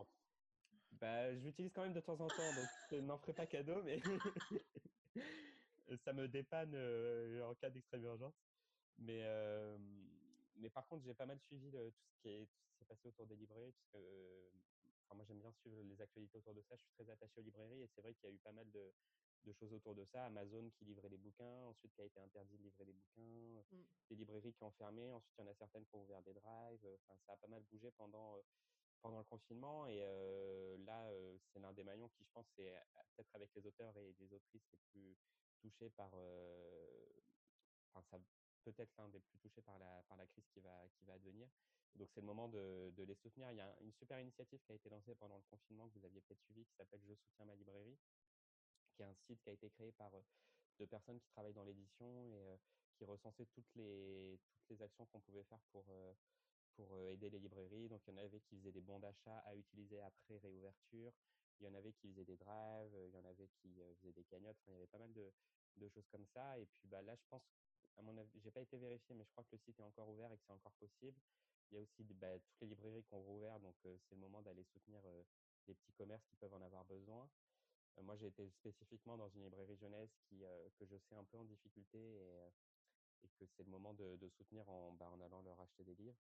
bah, je l'utilise quand même de temps en temps, donc je n'en ferai pas cadeau, mais [laughs] ça me dépanne euh, en cas d'extrême urgence. Mais, euh, mais par contre, j'ai pas mal suivi tout ce qui est tout ce qui s'est passé autour des librairies, parce que euh, enfin, moi j'aime bien suivre les actualités autour de ça. Je suis très attaché aux librairies et c'est vrai qu'il y a eu pas mal de, de, choses autour de ça. Amazon qui livrait des bouquins, ensuite qui a été interdit de livrer des bouquins, mmh. des librairies qui ont fermé, ensuite il y en a certaines qui ont ouvert des drives. Enfin, ça a pas mal bougé pendant pendant le confinement. Et là, c'est l'un des maillons qui, je pense, c'est peut-être avec les auteurs et les autrices les plus touchés par. enfin, ça peut-être l'un des plus touchés par la, par la crise qui va, qui va advenir. Donc, c'est le moment de, de, les soutenir. Il y a une super initiative qui a été lancée pendant le confinement que vous aviez peut-être suivi qui s'appelle Je soutiens ma librairie, qui est un site qui a été créé par deux personnes qui travaillent dans l'édition et qui recensait toutes les, toutes les actions qu'on pouvait faire pour, pour aider les librairies. Donc, il y en avait qui faisaient des bons d'achat à utiliser après réouverture. Il y en avait qui faisaient des drives, il y en avait qui faisaient des cagnottes. Il y avait pas mal de, choses comme ça. Et puis bah, là, je pense, à mon avis, j'ai pas été vérifié, mais je crois que le site est encore ouvert et que c'est encore possible. Il y a aussi bah, toutes les librairies qui ont rouvert, donc c'est le moment d'aller soutenir les petits commerces qui peuvent en avoir besoin. moi, j'ai été spécifiquement dans une librairie jeunesse que je sais un peu en difficulté et, que c'est le moment de, de soutenir en, bah, en allant leur acheter des livres.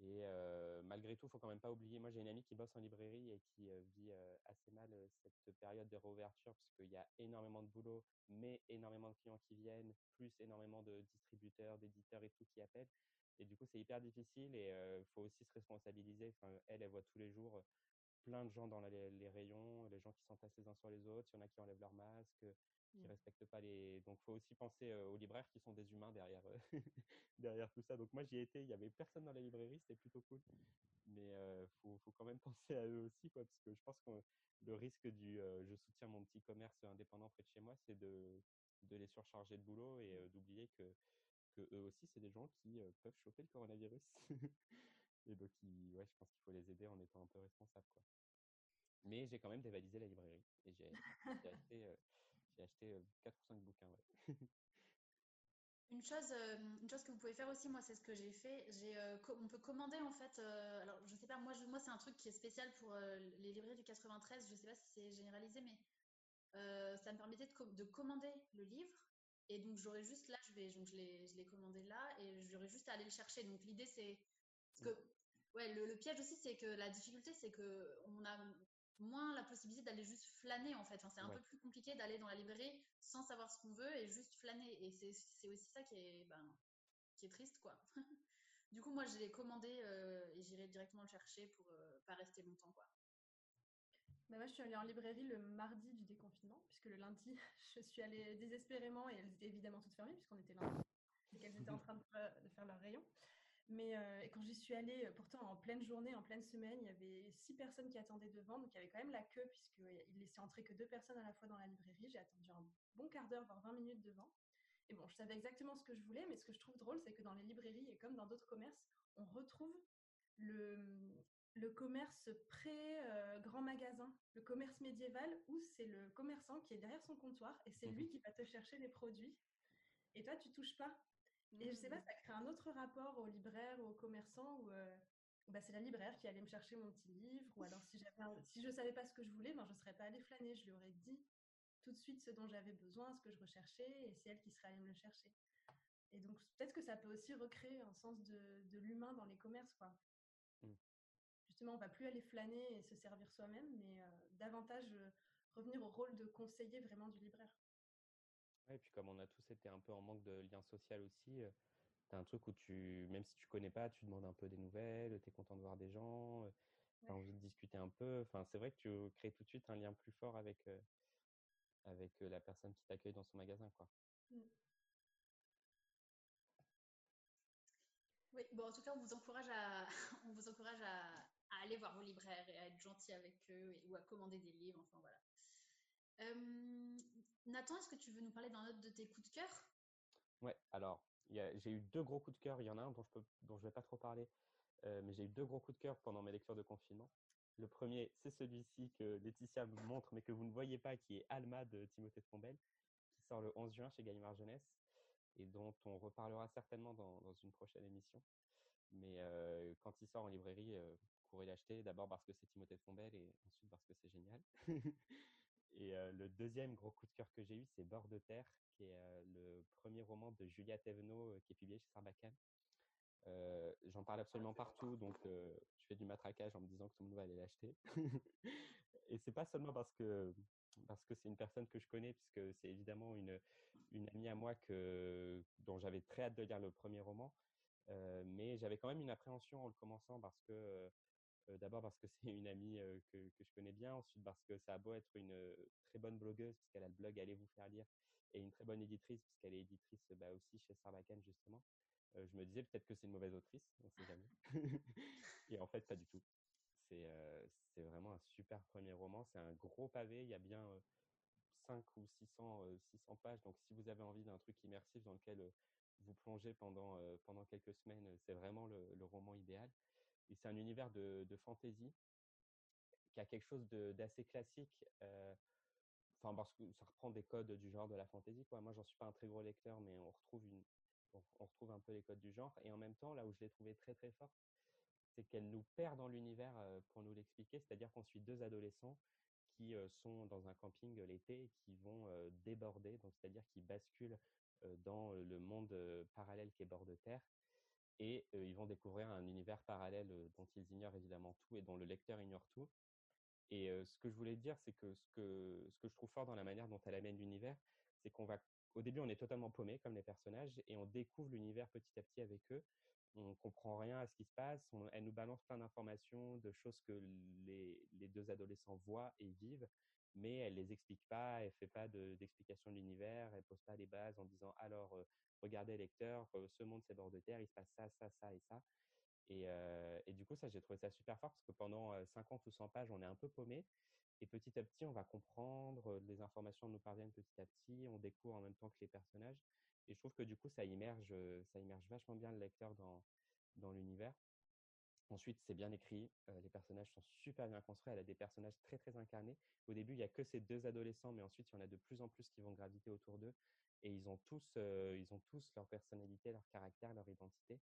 Et malgré tout, il faut quand même pas oublier, moi j'ai une amie qui bosse en librairie et qui vit assez mal cette période de réouverture parce qu'il y a énormément de boulot, mais énormément de clients qui viennent, plus énormément de distributeurs, d'éditeurs et tout qui appellent. Et du coup, c'est hyper difficile et il faut aussi se responsabiliser. Elle, elle voit tous les jours plein de gens dans les, rayons, les gens qui s'entassent les uns sur les autres, il y en a qui enlèvent leur masque, qui mmh. respectent pas les. Donc, il faut aussi penser aux libraires qui sont des humains derrière, [laughs] derrière tout ça. Donc, moi, j'y étais, il n'y avait personne dans la librairie, c'était plutôt cool. Mais il faut, faut, quand même [laughs] penser à eux aussi, quoi, parce que je pense que le risque du je soutiens mon petit commerce indépendant près de chez moi, c'est de, de les surcharger de boulot et d'oublier que, que eux aussi, c'est des gens qui peuvent choper le coronavirus. [laughs] et donc, ouais, je pense qu'il faut les aider en étant un peu responsable. Quoi. Mais j'ai quand même dévalisé la librairie et j'ai acheté, j'ai acheté 4 ou 5 bouquins. Ouais. [laughs] Une chose, une chose que vous pouvez faire aussi, moi, c'est ce que j'ai fait. J'ai, on peut commander en fait. alors, je sais pas, moi, moi c'est un truc qui est spécial pour les librairies du 93. Je sais pas si c'est généralisé, mais ça me permettait de, de, commander le livre. Et donc, j'aurais juste là, je vais, donc je l'ai, je l'ai commandé là, et j'aurais juste à aller le chercher. Donc, l'idée, c'est parce que, ouais, le, le piège aussi, c'est que la difficulté, c'est que on a moins la possibilité d'aller juste flâner en fait. Enfin, c'est un peu plus compliqué d'aller dans la librairie sans savoir ce qu'on veut et juste flâner. Et c'est aussi ça qui est, ben, qui est triste quoi. [laughs] du coup, moi, je l'ai commandé euh, et j'irai directement le chercher pour euh, pas rester longtemps quoi. Bah moi, je suis allée en librairie le mardi du déconfinement, puisque le lundi, [laughs] je suis allée désespérément et elles étaient évidemment toutes fermées, puisqu'on était lundi et qu'elles étaient en [laughs] train de, de faire leur rayon. Mais euh, quand j'y suis allée, euh, pourtant en pleine journée, en pleine semaine, il y avait six personnes qui attendaient devant, donc il y avait quand même la queue, puisqu'il laissait entrer que deux personnes à la fois dans la librairie. J'ai attendu un bon quart d'heure, voire 20 minutes devant. Et bon, je savais exactement ce que je voulais, mais ce que je trouve drôle, c'est que dans les librairies, et comme dans d'autres commerces, on retrouve le, le commerce pré-grand magasin, le commerce médiéval, où c'est le commerçant qui est derrière son comptoir, et c'est lui mmh qui va te chercher les produits. Et toi, tu touches pas. Et je sais pas, mmh. ça crée un autre rapport au libraire ou au commerçant où euh, bah, c'est la libraire qui allait me chercher mon petit livre. Ou alors si, [laughs] si je ne savais pas ce que je voulais, ben, je ne serais pas allée flâner. Je lui aurais dit tout de suite ce dont j'avais besoin, ce que je recherchais, et c'est elle qui serait allée me le chercher. Et donc peut-être que ça peut aussi recréer un sens de, de l'humain dans les commerces. Quoi. Mmh. Justement, on va plus aller flâner et se servir soi-même, mais euh, davantage euh, revenir au rôle de conseiller vraiment du libraire. Et puis comme on a tous été un peu en manque de lien social aussi, euh, tu as un truc où tu, même si tu connais pas, tu demandes un peu des nouvelles, tu es content de voir des gens, euh, tu as envie de discuter un peu. Enfin, c'est vrai que tu crées tout de suite un lien plus fort avec, euh, avec la personne qui t'accueille dans son magasin. Quoi. Mmh. Oui, bon, en tout cas, on vous encourage à, [laughs] on vous encourage à, à aller voir vos libraires et à être gentil avec eux ou à commander des livres. Enfin, voilà. Nathan, est-ce que tu veux nous parler d'un autre de tes coups de cœur? Ouais, alors j'ai eu deux gros coups de cœur. Il y en a un dont je ne vais pas trop parler, euh, mais j'ai eu deux gros coups de cœur pendant mes lectures de confinement. Le premier, c'est celui-ci que Laetitia me montre, mais que vous ne voyez pas, qui est Alma de Timothée Fombelle, qui sort le 11 juin chez Gallimard Jeunesse et dont on reparlera certainement dans, une prochaine émission. Mais euh, quand il sort en librairie, euh, courez l'acheter, d'abord parce que c'est Timothée Fombelle et ensuite parce que c'est génial. [laughs] Et le deuxième gros coup de cœur que j'ai eu, c'est Bord de terre, qui est le premier roman de Julia Thévenot qui est publié chez Sarbacane. J'en parle absolument partout, donc je fais du matraquage en me disant que tout le monde va aller l'acheter. [laughs] et c'est pas seulement parce que parce que c'est une personne que je connais, puisque c'est évidemment une, une amie à moi que, dont j'avais très hâte de lire le premier roman. mais j'avais quand même une appréhension en le commençant parce que d'abord parce que c'est une amie euh, que, que, je connais bien, ensuite parce que ça a beau être une euh, très bonne blogueuse, puisqu'elle a le blog Allez vous faire lire, et une très bonne éditrice, puisqu'elle est éditrice bah, aussi chez Sarbacane, justement. je me disais peut-être que c'est une mauvaise autrice, on ne sait jamais. [laughs] et en fait, pas du tout. C'est vraiment un super premier roman. C'est un gros pavé. Il y a bien 5 ou 600, 600 pages. Donc, si vous avez envie d'un truc immersif dans lequel vous plongez pendant, pendant quelques semaines, c'est vraiment le, le, roman idéal. C'est un univers de, de, fantasy qui a quelque chose d'assez classique. Euh, enfin, parce que ça reprend des codes du genre de la fantasy. Quoi. Moi, j'en suis pas un très gros lecteur, mais on retrouve, on, retrouve un peu les codes du genre. Et en même temps, là où je l'ai trouvé très très forte, c'est qu'elle nous perd dans l'univers euh, pour nous l'expliquer. C'est-à-dire qu'on suit deux adolescents qui euh, sont dans un camping l'été et qui vont déborder, donc c'est-à-dire qui basculent dans le monde parallèle qui est bord de terre et ils vont découvrir un univers parallèle dont ils ignorent évidemment tout et dont le lecteur ignore tout. Et ce que je voulais dire, c'est que ce, que ce que je trouve fort dans la manière dont elle amène l'univers, c'est qu'on va, au début, on est totalement paumé comme les personnages et on découvre l'univers petit à petit avec eux. On comprend rien à ce qui se passe. elle nous balance plein d'informations, de choses que les, les, deux adolescents voient et vivent, mais elle les explique pas. Elle fait pas d'explication de, l'univers. Elle pose pas les bases en disant alors regardez lecteur, ce monde c'est bord de terre, il se passe ça, ça, ça et ça. Et, du coup, ça, j'ai trouvé ça super fort parce que pendant 50 ou 100 pages, on est un peu paumé. Et petit à petit, on va comprendre, les informations nous parviennent petit à petit, on découvre en même temps que les personnages. Et je trouve que du coup, ça immerge, ça immerge vachement bien le lecteur dans, dans l'univers. Ensuite, c'est bien écrit, les personnages sont super bien construits, elle a des personnages très très incarnés. Au début, il n'y a que ces deux adolescents, mais ensuite, il y en a de plus en plus qui vont graviter autour d'eux. Et ils ont tous, ils ont tous leur personnalité, leur caractère, leur identité.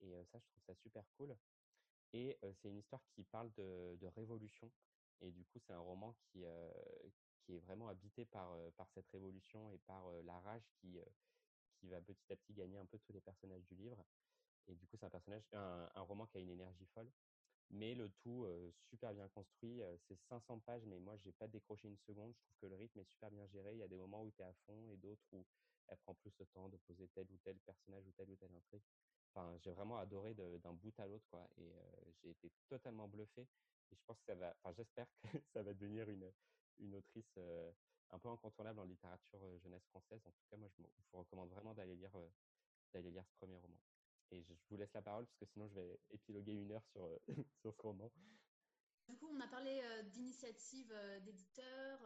Et ça, je trouve ça super cool. Et c'est une histoire qui parle de, révolution. Et du coup, c'est un roman qui, est vraiment habité par, cette révolution et par la rage qui, va petit à petit gagner un peu tous les personnages du livre. Et du coup, c'est un, un, roman qui a une énergie folle. Mais le tout super bien construit. c'est 500 pages, mais moi, j'ai pas décroché une seconde. Je trouve que le rythme est super bien géré. Il y a des moments où tu es à fond et d'autres où elle prend plus le temps de poser tel ou tel personnage ou tel ou tel intrigue j'ai vraiment adoré d'un bout à l'autre, quoi. Et j'ai été totalement bluffé. Et je pense que ça va, enfin, j'espère que [laughs] ça va devenir une, une autrice un peu incontournable en littérature jeunesse française. En tout cas, moi, je vous recommande vraiment d'aller lire, d'aller lire ce premier roman. Et je, vous laisse la parole parce que sinon, je vais épiloguer une heure sur, [laughs] sur ce roman. Du coup, on a parlé d'initiative d'éditeurs.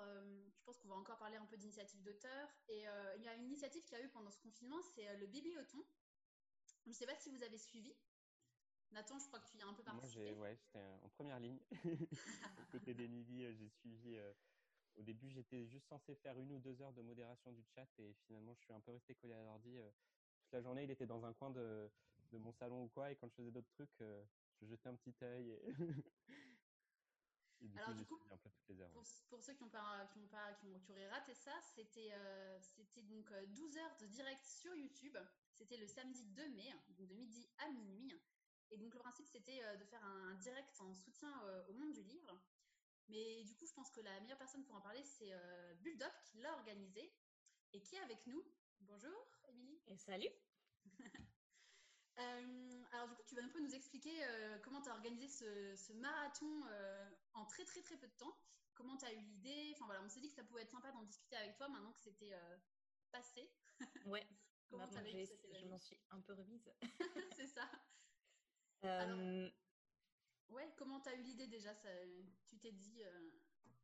je pense qu'on va encore parler un peu d'initiative d'auteur. Et il y a une initiative qu'il y a eu pendant ce confinement, c'est le Bibliothon. Je ne sais pas si vous avez suivi. Nathan, je crois que tu y as un peu participé. Moi, ouais, j'étais en première ligne. [laughs] Côté d'Emily, euh, j'ai suivi. Euh, au début, j'étais juste censé faire une ou deux heures de modération du chat et finalement, je suis un peu resté collé à l'ordi. Euh, toute la journée, il était dans un coin de, de, mon salon ou quoi. Et quand je faisais d'autres trucs, je jetais un petit œil. Et... [laughs] du Alors, coup, du coup, un peu toutes les heures, pour, pour, ceux qui, ont pas, qui, ont pas, qui, ont, qui auraient raté ça, c'était c'était donc 12 heures de direct sur YouTube c'était le samedi 2 mai, donc de midi à minuit. Et donc le principe, c'était euh, de faire un direct en soutien euh, au monde du livre. Mais du coup, je pense que la meilleure personne pour en parler, c'est euh, Bulldog qui l'a organisé et qui est avec nous. Bonjour, Émilie. Et salut. [laughs] alors du coup, tu vas un peu nous expliquer comment tu as organisé ce, marathon en très très très peu de temps. Comment tu as eu l'idée Enfin voilà, on s'est dit que ça pouvait être sympa d'en discuter avec toi maintenant que c'était passé. Ouais, [laughs] Maintenant, je m'en suis un peu remise. [laughs] [laughs] c'est ça. Alors, ouais, comment tu as eu l'idée déjà? Ça, Tu t'es dit. Euh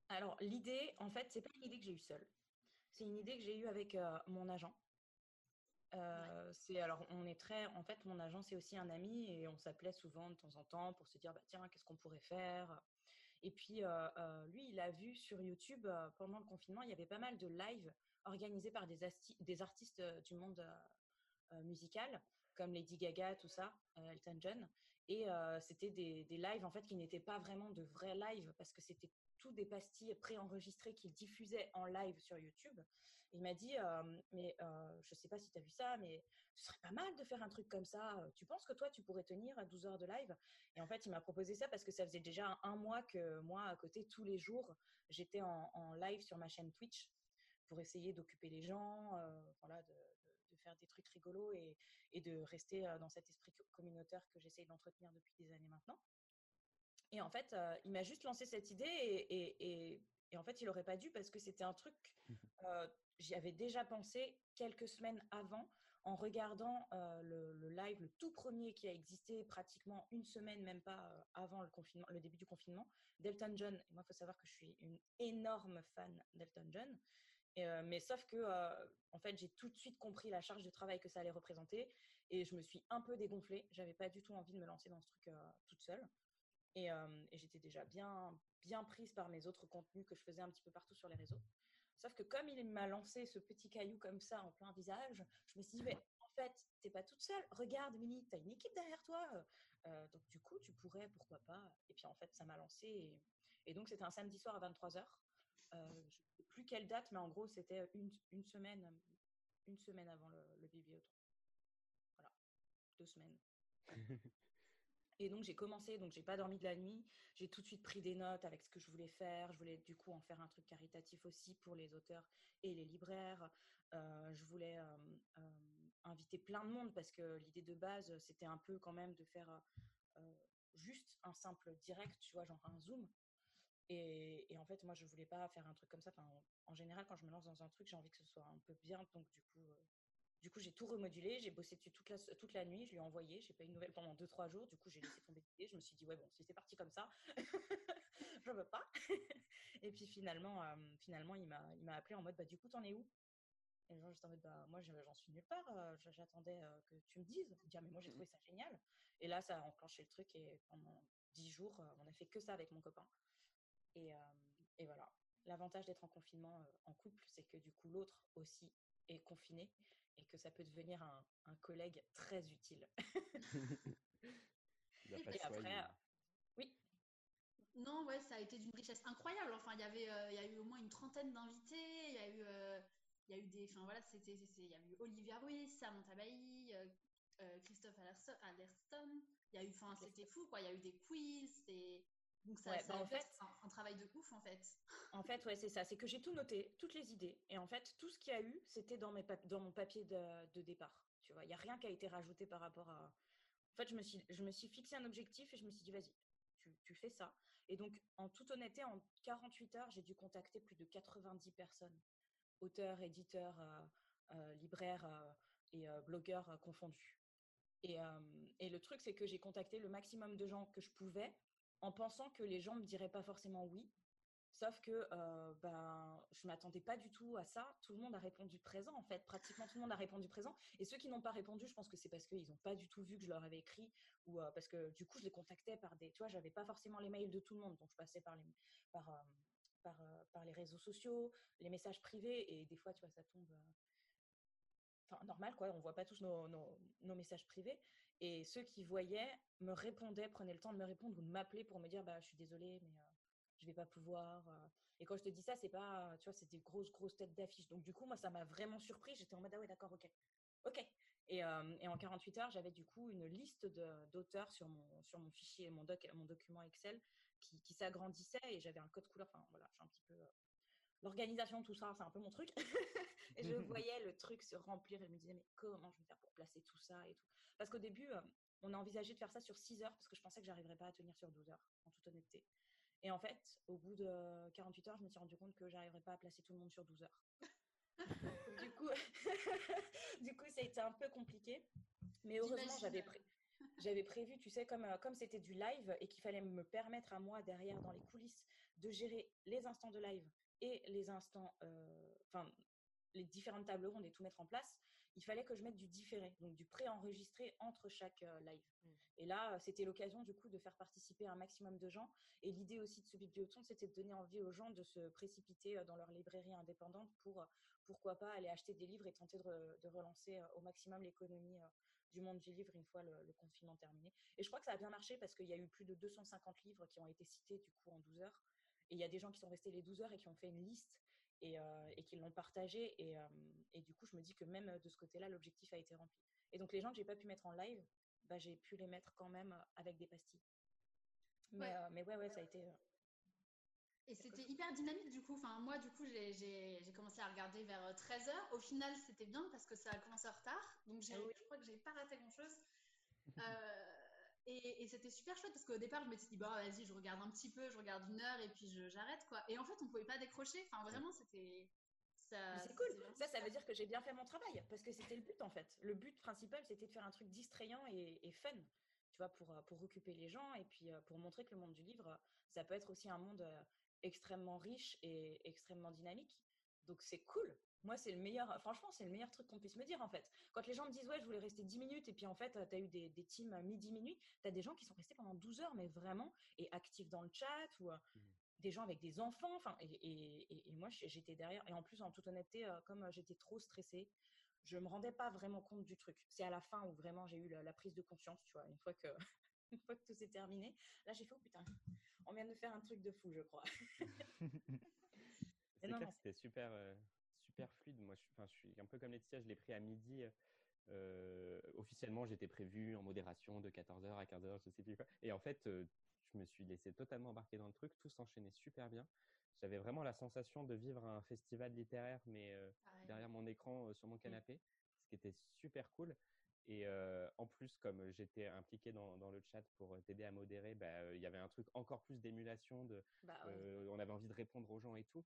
Alors, l'idée, en fait, c'est pas une idée que j'ai eue seule. C'est une idée que j'ai eue avec euh, mon agent. C'est alors on est très en fait mon agent c'est aussi un ami et on s'appelait souvent de temps en temps pour se dire bah tiens qu'est-ce qu'on pourrait faire? Et puis lui il a vu sur YouTube pendant le confinement il y avait pas mal de lives organisé par des, des artistes du monde musical, comme Lady Gaga, tout ça, Elton John. Et c'était des, des, lives en fait qui n'étaient pas vraiment de vrais lives parce que c'était tout des pastilles préenregistrées qu'il diffusait en live sur YouTube. il m'a dit, mais je sais pas si tu as vu ça, mais ce serait pas mal de faire un truc comme ça. Tu penses que toi, tu pourrais tenir à 12 heures de live? Et en fait, il m'a proposé ça parce que ça faisait déjà un, mois que moi, à côté, tous les jours, j'étais en, en, live sur ma chaîne Twitch pour essayer d'occuper les gens, euh, voilà, de, faire des trucs rigolos et, et de rester euh, dans cet esprit communautaire que j'essaye d'entretenir depuis des années maintenant. Et en fait, euh, il m'a juste lancé cette idée et, et, et en fait, il n'aurait pas dû parce que c'était un truc, [laughs] j'y avais déjà pensé quelques semaines avant en regardant le, le, live, le tout premier qui a existé pratiquement une semaine, même pas avant le, confinement, le début du confinement, d'Elton John. Et moi, il faut savoir que je suis une énorme fan d'Elton John. Euh, mais sauf que, euh, en fait, j'ai tout de suite compris la charge de travail que ça allait représenter et je me suis un peu dégonflée. J'avais pas du tout envie de me lancer dans ce truc euh, toute seule. Et, et j'étais déjà bien, bien prise par mes autres contenus que je faisais un petit peu partout sur les réseaux. Sauf que comme il m'a lancé ce petit caillou comme ça en plein visage, je me suis dit, mais en fait, t'es pas toute seule. Regarde, Mini, t'as une équipe derrière toi. donc du coup, tu pourrais, pourquoi pas. Et puis en fait, ça m'a lancé. Et, donc, c'était un samedi soir à 23h. Euh, je ne sais plus quelle date, mais en gros, c'était une, semaine, une semaine avant le, le. Voilà, deux semaines. [laughs] Et donc j'ai commencé, donc j'ai pas dormi de la nuit. J'ai tout de suite pris des notes avec ce que je voulais faire. Je voulais du coup en faire un truc caritatif aussi pour les auteurs et les libraires. Euh, je voulais euh, euh, inviter plein de monde parce que l'idée de base c'était un peu quand même de faire juste un simple direct, tu vois, genre un zoom. Et, en fait, moi, je voulais pas faire un truc comme ça. Enfin, en, général, quand je me lance dans un truc, j'ai envie que ce soit un peu bien. Donc, du coup, du coup, j'ai tout remodulé, j'ai bossé dessus toute la, toute la nuit, je lui ai envoyé, j'ai pas eu de nouvelles pendant 2-3 jours, du coup, j'ai laissé tomber l'idée, je me suis dit, ouais, bon, si c'est parti comme ça, [laughs] je veux pas. [laughs] et puis finalement, euh, finalement il m'a appelé en mode, bah, du coup, t'en es où? Et les gens, j'étais en mode, bah, moi, j'en suis nulle part, euh, j'attendais euh, que tu me dises. Dire, mais moi, j'ai trouvé ça génial. Et là, ça a enclenché le truc, et pendant 10 jours, on a fait que ça avec mon copain. Et, et voilà. L'avantage d'être en confinement en couple, c'est que du coup, l'autre aussi est confiné et que ça peut devenir un, un collègue très utile. [laughs] et après, oui. Non, ouais, ça a été d'une richesse incroyable. Enfin, il y avait, euh, il y a eu au moins une trentaine d'invités. Il y a eu, euh, il y a eu des, enfin voilà, c'était, il y a eu Olivia Ruiz, Samantha Bailly, euh, Christophe Aderston. Il y a eu, enfin, c'était fou, quoi. Il y a eu des quiz, et donc ça, ça bah, en fait, un, un, travail de ouf en fait. En fait, ouais, c'est ça. C'est que j'ai tout noté, toutes les idées. Et en fait, tout ce qu'il y a eu, c'était dans, mes dans mon papier de, de départ. Tu vois, il n'y a rien qui a été rajouté par rapport à. En fait, je me suis, je me suis fixé un objectif et je me suis dit, vas-y, tu, tu, fais ça. Et donc, en toute honnêteté, en 48 heures, j'ai dû contacter plus de 90 personnes, auteurs, éditeurs, euh, euh, libraires euh, et blogueurs confondus. Et, et, le truc, c'est que j'ai contacté le maximum de gens que je pouvais en pensant que les gens me diraient pas forcément oui. Sauf que euh, ben, je ne m'attendais pas du tout à ça. Tout le monde a répondu présent, en fait. Pratiquement tout le monde a répondu présent. Et ceux qui n'ont pas répondu, je pense que c'est parce qu'ils n'ont pas du tout vu que je leur avais écrit ou euh, parce que du coup, je les contactais par des. Tu vois, j'avais pas forcément les mails de tout le monde. Donc, je passais par les, par, euh, par, par, les réseaux sociaux, les messages privés. Et des fois, tu vois, ça tombe. Enfin, normal, quoi. On voit pas tous nos, nos, nos messages privés. Et ceux qui voyaient me répondaient, prenaient le temps de me répondre ou de m'appeler pour me dire bah, Je suis désolée, mais euh, je vais pas pouvoir. Euh. Et quand je te dis ça, c'est pas, tu vois, c'est des grosses, grosses têtes d'affiche. Donc, du coup, moi, ça m'a vraiment surpris. J'étais en mode Ah ouais, d'accord, ok. Ok. Et, euh, et, en 48 heures, j'avais du coup une liste d'auteurs sur mon, sur mon fichier, mon, doc, mon document Excel qui, qui s'agrandissait et j'avais un code couleur. Enfin, voilà, j'ai un petit peu. L'organisation, tout ça, c'est un peu mon truc. [laughs] et je [laughs] voyais le truc se remplir et je me disais, mais comment je vais faire pour placer tout ça et tout? Parce qu'au début, euh, on a envisagé de faire ça sur 6 heures parce que je pensais que j'arriverais pas à tenir sur 12 heures, en toute honnêteté. Et en fait, au bout de 48 heures, je me suis rendu compte que j'arriverais pas à placer tout le monde sur 12 heures. [laughs] du coup, du coup, ça a été un peu compliqué. Mais heureusement, j'avais j'avais prévu, tu sais, comme euh, comme c'était du live et qu'il fallait me permettre à moi derrière dans les coulisses de gérer les instants de live et les instants, euh, enfin les différentes tables rondes et tout mettre en place il fallait que je mette du différé, donc du pré-enregistré entre chaque euh, live. Mmh. Et là, euh, c'était l'occasion du coup de faire participer un maximum de gens. Et l'idée aussi de ce bibliothon, c'était de donner envie aux gens de se précipiter dans leur librairie indépendante pour, pourquoi pas, aller acheter des livres et tenter de, relancer au maximum l'économie du monde du livre une fois le, le, confinement terminé. Et je crois que ça a bien marché parce qu'il y a eu plus de 250 livres qui ont été cités du coup en 12 heures. Et il y a des gens qui sont restés les 12 heures et qui ont fait une liste et, euh, et qu'ils l'ont partagé. Et, euh, et, du coup, je me dis que même de ce côté-là, l'objectif a été rempli. Et donc, les gens que j'ai pas pu mettre en live, bah, j'ai pu les mettre quand même avec des pastilles. Mais ouais, euh, mais ouais, ouais, ça a été. Et c'était hyper dynamique du coup. Enfin, moi, du coup, j'ai commencé à regarder vers 13h. Au final, c'était bien parce que ça a commencé en retard. Donc, ah oui. je crois que j'ai pas raté grand-chose. Euh, [laughs] et, c'était super chouette parce qu'au départ, je me suis dit, bah vas-y, je regarde un petit peu, je regarde une heure et puis j'arrête quoi. Et en fait, on pouvait pas décrocher. Enfin, vraiment, c'était. C'est cool. Ça, ça veut dire que j'ai bien fait mon travail parce que c'était le but en fait. Le but principal, c'était de faire un truc distrayant et, et, fun, tu vois, pour, pour occuper les gens et puis euh, pour montrer que le monde du livre, ça peut être aussi un monde euh, extrêmement riche et extrêmement dynamique. Donc c'est cool moi, c'est le meilleur, franchement, c'est le meilleur truc qu'on puisse me dire, en fait. Quand les gens me disent, ouais, je voulais rester 10 minutes, et puis en fait, tu as eu des, des teams midi-minuit, tu as des gens qui sont restés pendant 12 heures, mais vraiment, et actifs dans le chat, ou euh, mmh. des gens avec des enfants, enfin, et, et, et, moi, j'étais derrière. Et en plus, en toute honnêteté, euh, comme euh, j'étais trop stressée, je me rendais pas vraiment compte du truc. C'est à la fin où vraiment j'ai eu la, prise de conscience, tu vois, une fois que, [laughs] une fois que tout s'est terminé. Là, j'ai fait, oh putain, on vient de faire un truc de fou, je crois. [laughs] c'est clair, c'était super fluide. Moi, je, je suis un peu comme Laetitia, je l'ai pris à midi. officiellement, j'étais prévu en modération de 14h à 15h, je sais plus quoi. Et en fait, je me suis laissé totalement embarquer dans le truc, tout s'enchaînait super bien. J'avais vraiment la sensation de vivre un festival littéraire, mais derrière mon écran, sur mon mmh. canapé, ce qui était super cool. Et en plus, comme j'étais impliqué dans, dans, le chat pour t'aider à modérer, bah, il y avait un truc encore plus d'émulation. De, bah on avait envie de répondre aux gens et tout.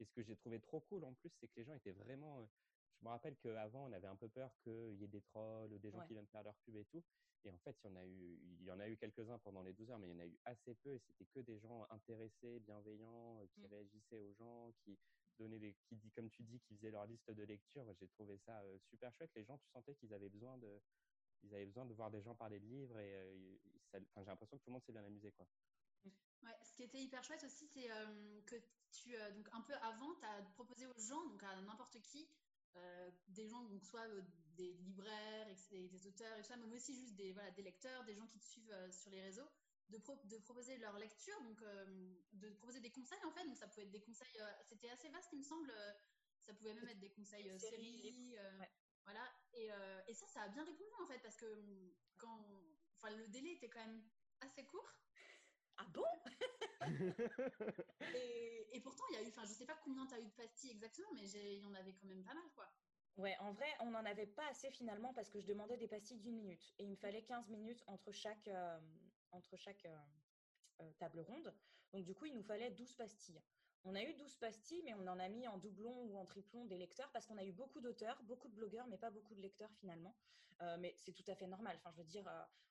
Et ce que j'ai trouvé trop cool en plus, c'est que les gens étaient vraiment. je me rappelle qu'avant, on avait un peu peur qu'il y ait des trolls ou des gens qui viennent faire leur pub et tout. Et en fait, il y en a eu, il y en a eu quelques-uns pendant les 12 heures, mais il y en a eu assez peu. Et c'était que des gens intéressés, bienveillants, qui mmh. réagissaient aux gens, qui donnaient des, qui dit, comme tu dis, qui faisaient leur liste de lecture. J'ai trouvé ça super chouette. Les gens, tu sentais qu'ils avaient besoin de, ils avaient besoin de voir des gens parler de livres. Et j'ai l'impression que tout le monde s'est bien amusé, quoi. Ce qui était hyper chouette aussi, c'est que tu, donc un peu avant, tu as proposé aux gens, donc à n'importe qui, des gens, donc soit des libraires, des auteurs, et tout ça, mais aussi juste des, voilà, des lecteurs, des gens qui te suivent euh, sur les réseaux, de, de, proposer leur lecture, donc euh, de proposer des conseils en fait. Donc ça pouvait être des conseils, euh, c'était assez vaste il me semble. ça pouvait même être des conseils séries, voilà. Et, et, ça, ça a bien répondu en fait parce que hum, quand, enfin le délai était quand même assez court. Ah bon? [laughs] [laughs] et, et, pourtant, il y a eu, enfin, je sais pas combien tu as eu de pastilles exactement, mais il y en avait quand même pas mal, quoi. Ouais, en vrai, on n'en avait pas assez finalement parce que je demandais des pastilles d'une minute et il me fallait 15 minutes entre chaque, euh, entre chaque euh, euh, table ronde. Donc du coup, il nous fallait 12 pastilles. On a eu 12 pastilles, mais on en a mis en doublon ou en triplon des lecteurs parce qu'on a eu beaucoup d'auteurs, beaucoup de blogueurs, mais pas beaucoup de lecteurs finalement. mais c'est tout à fait normal. Enfin, je veux dire,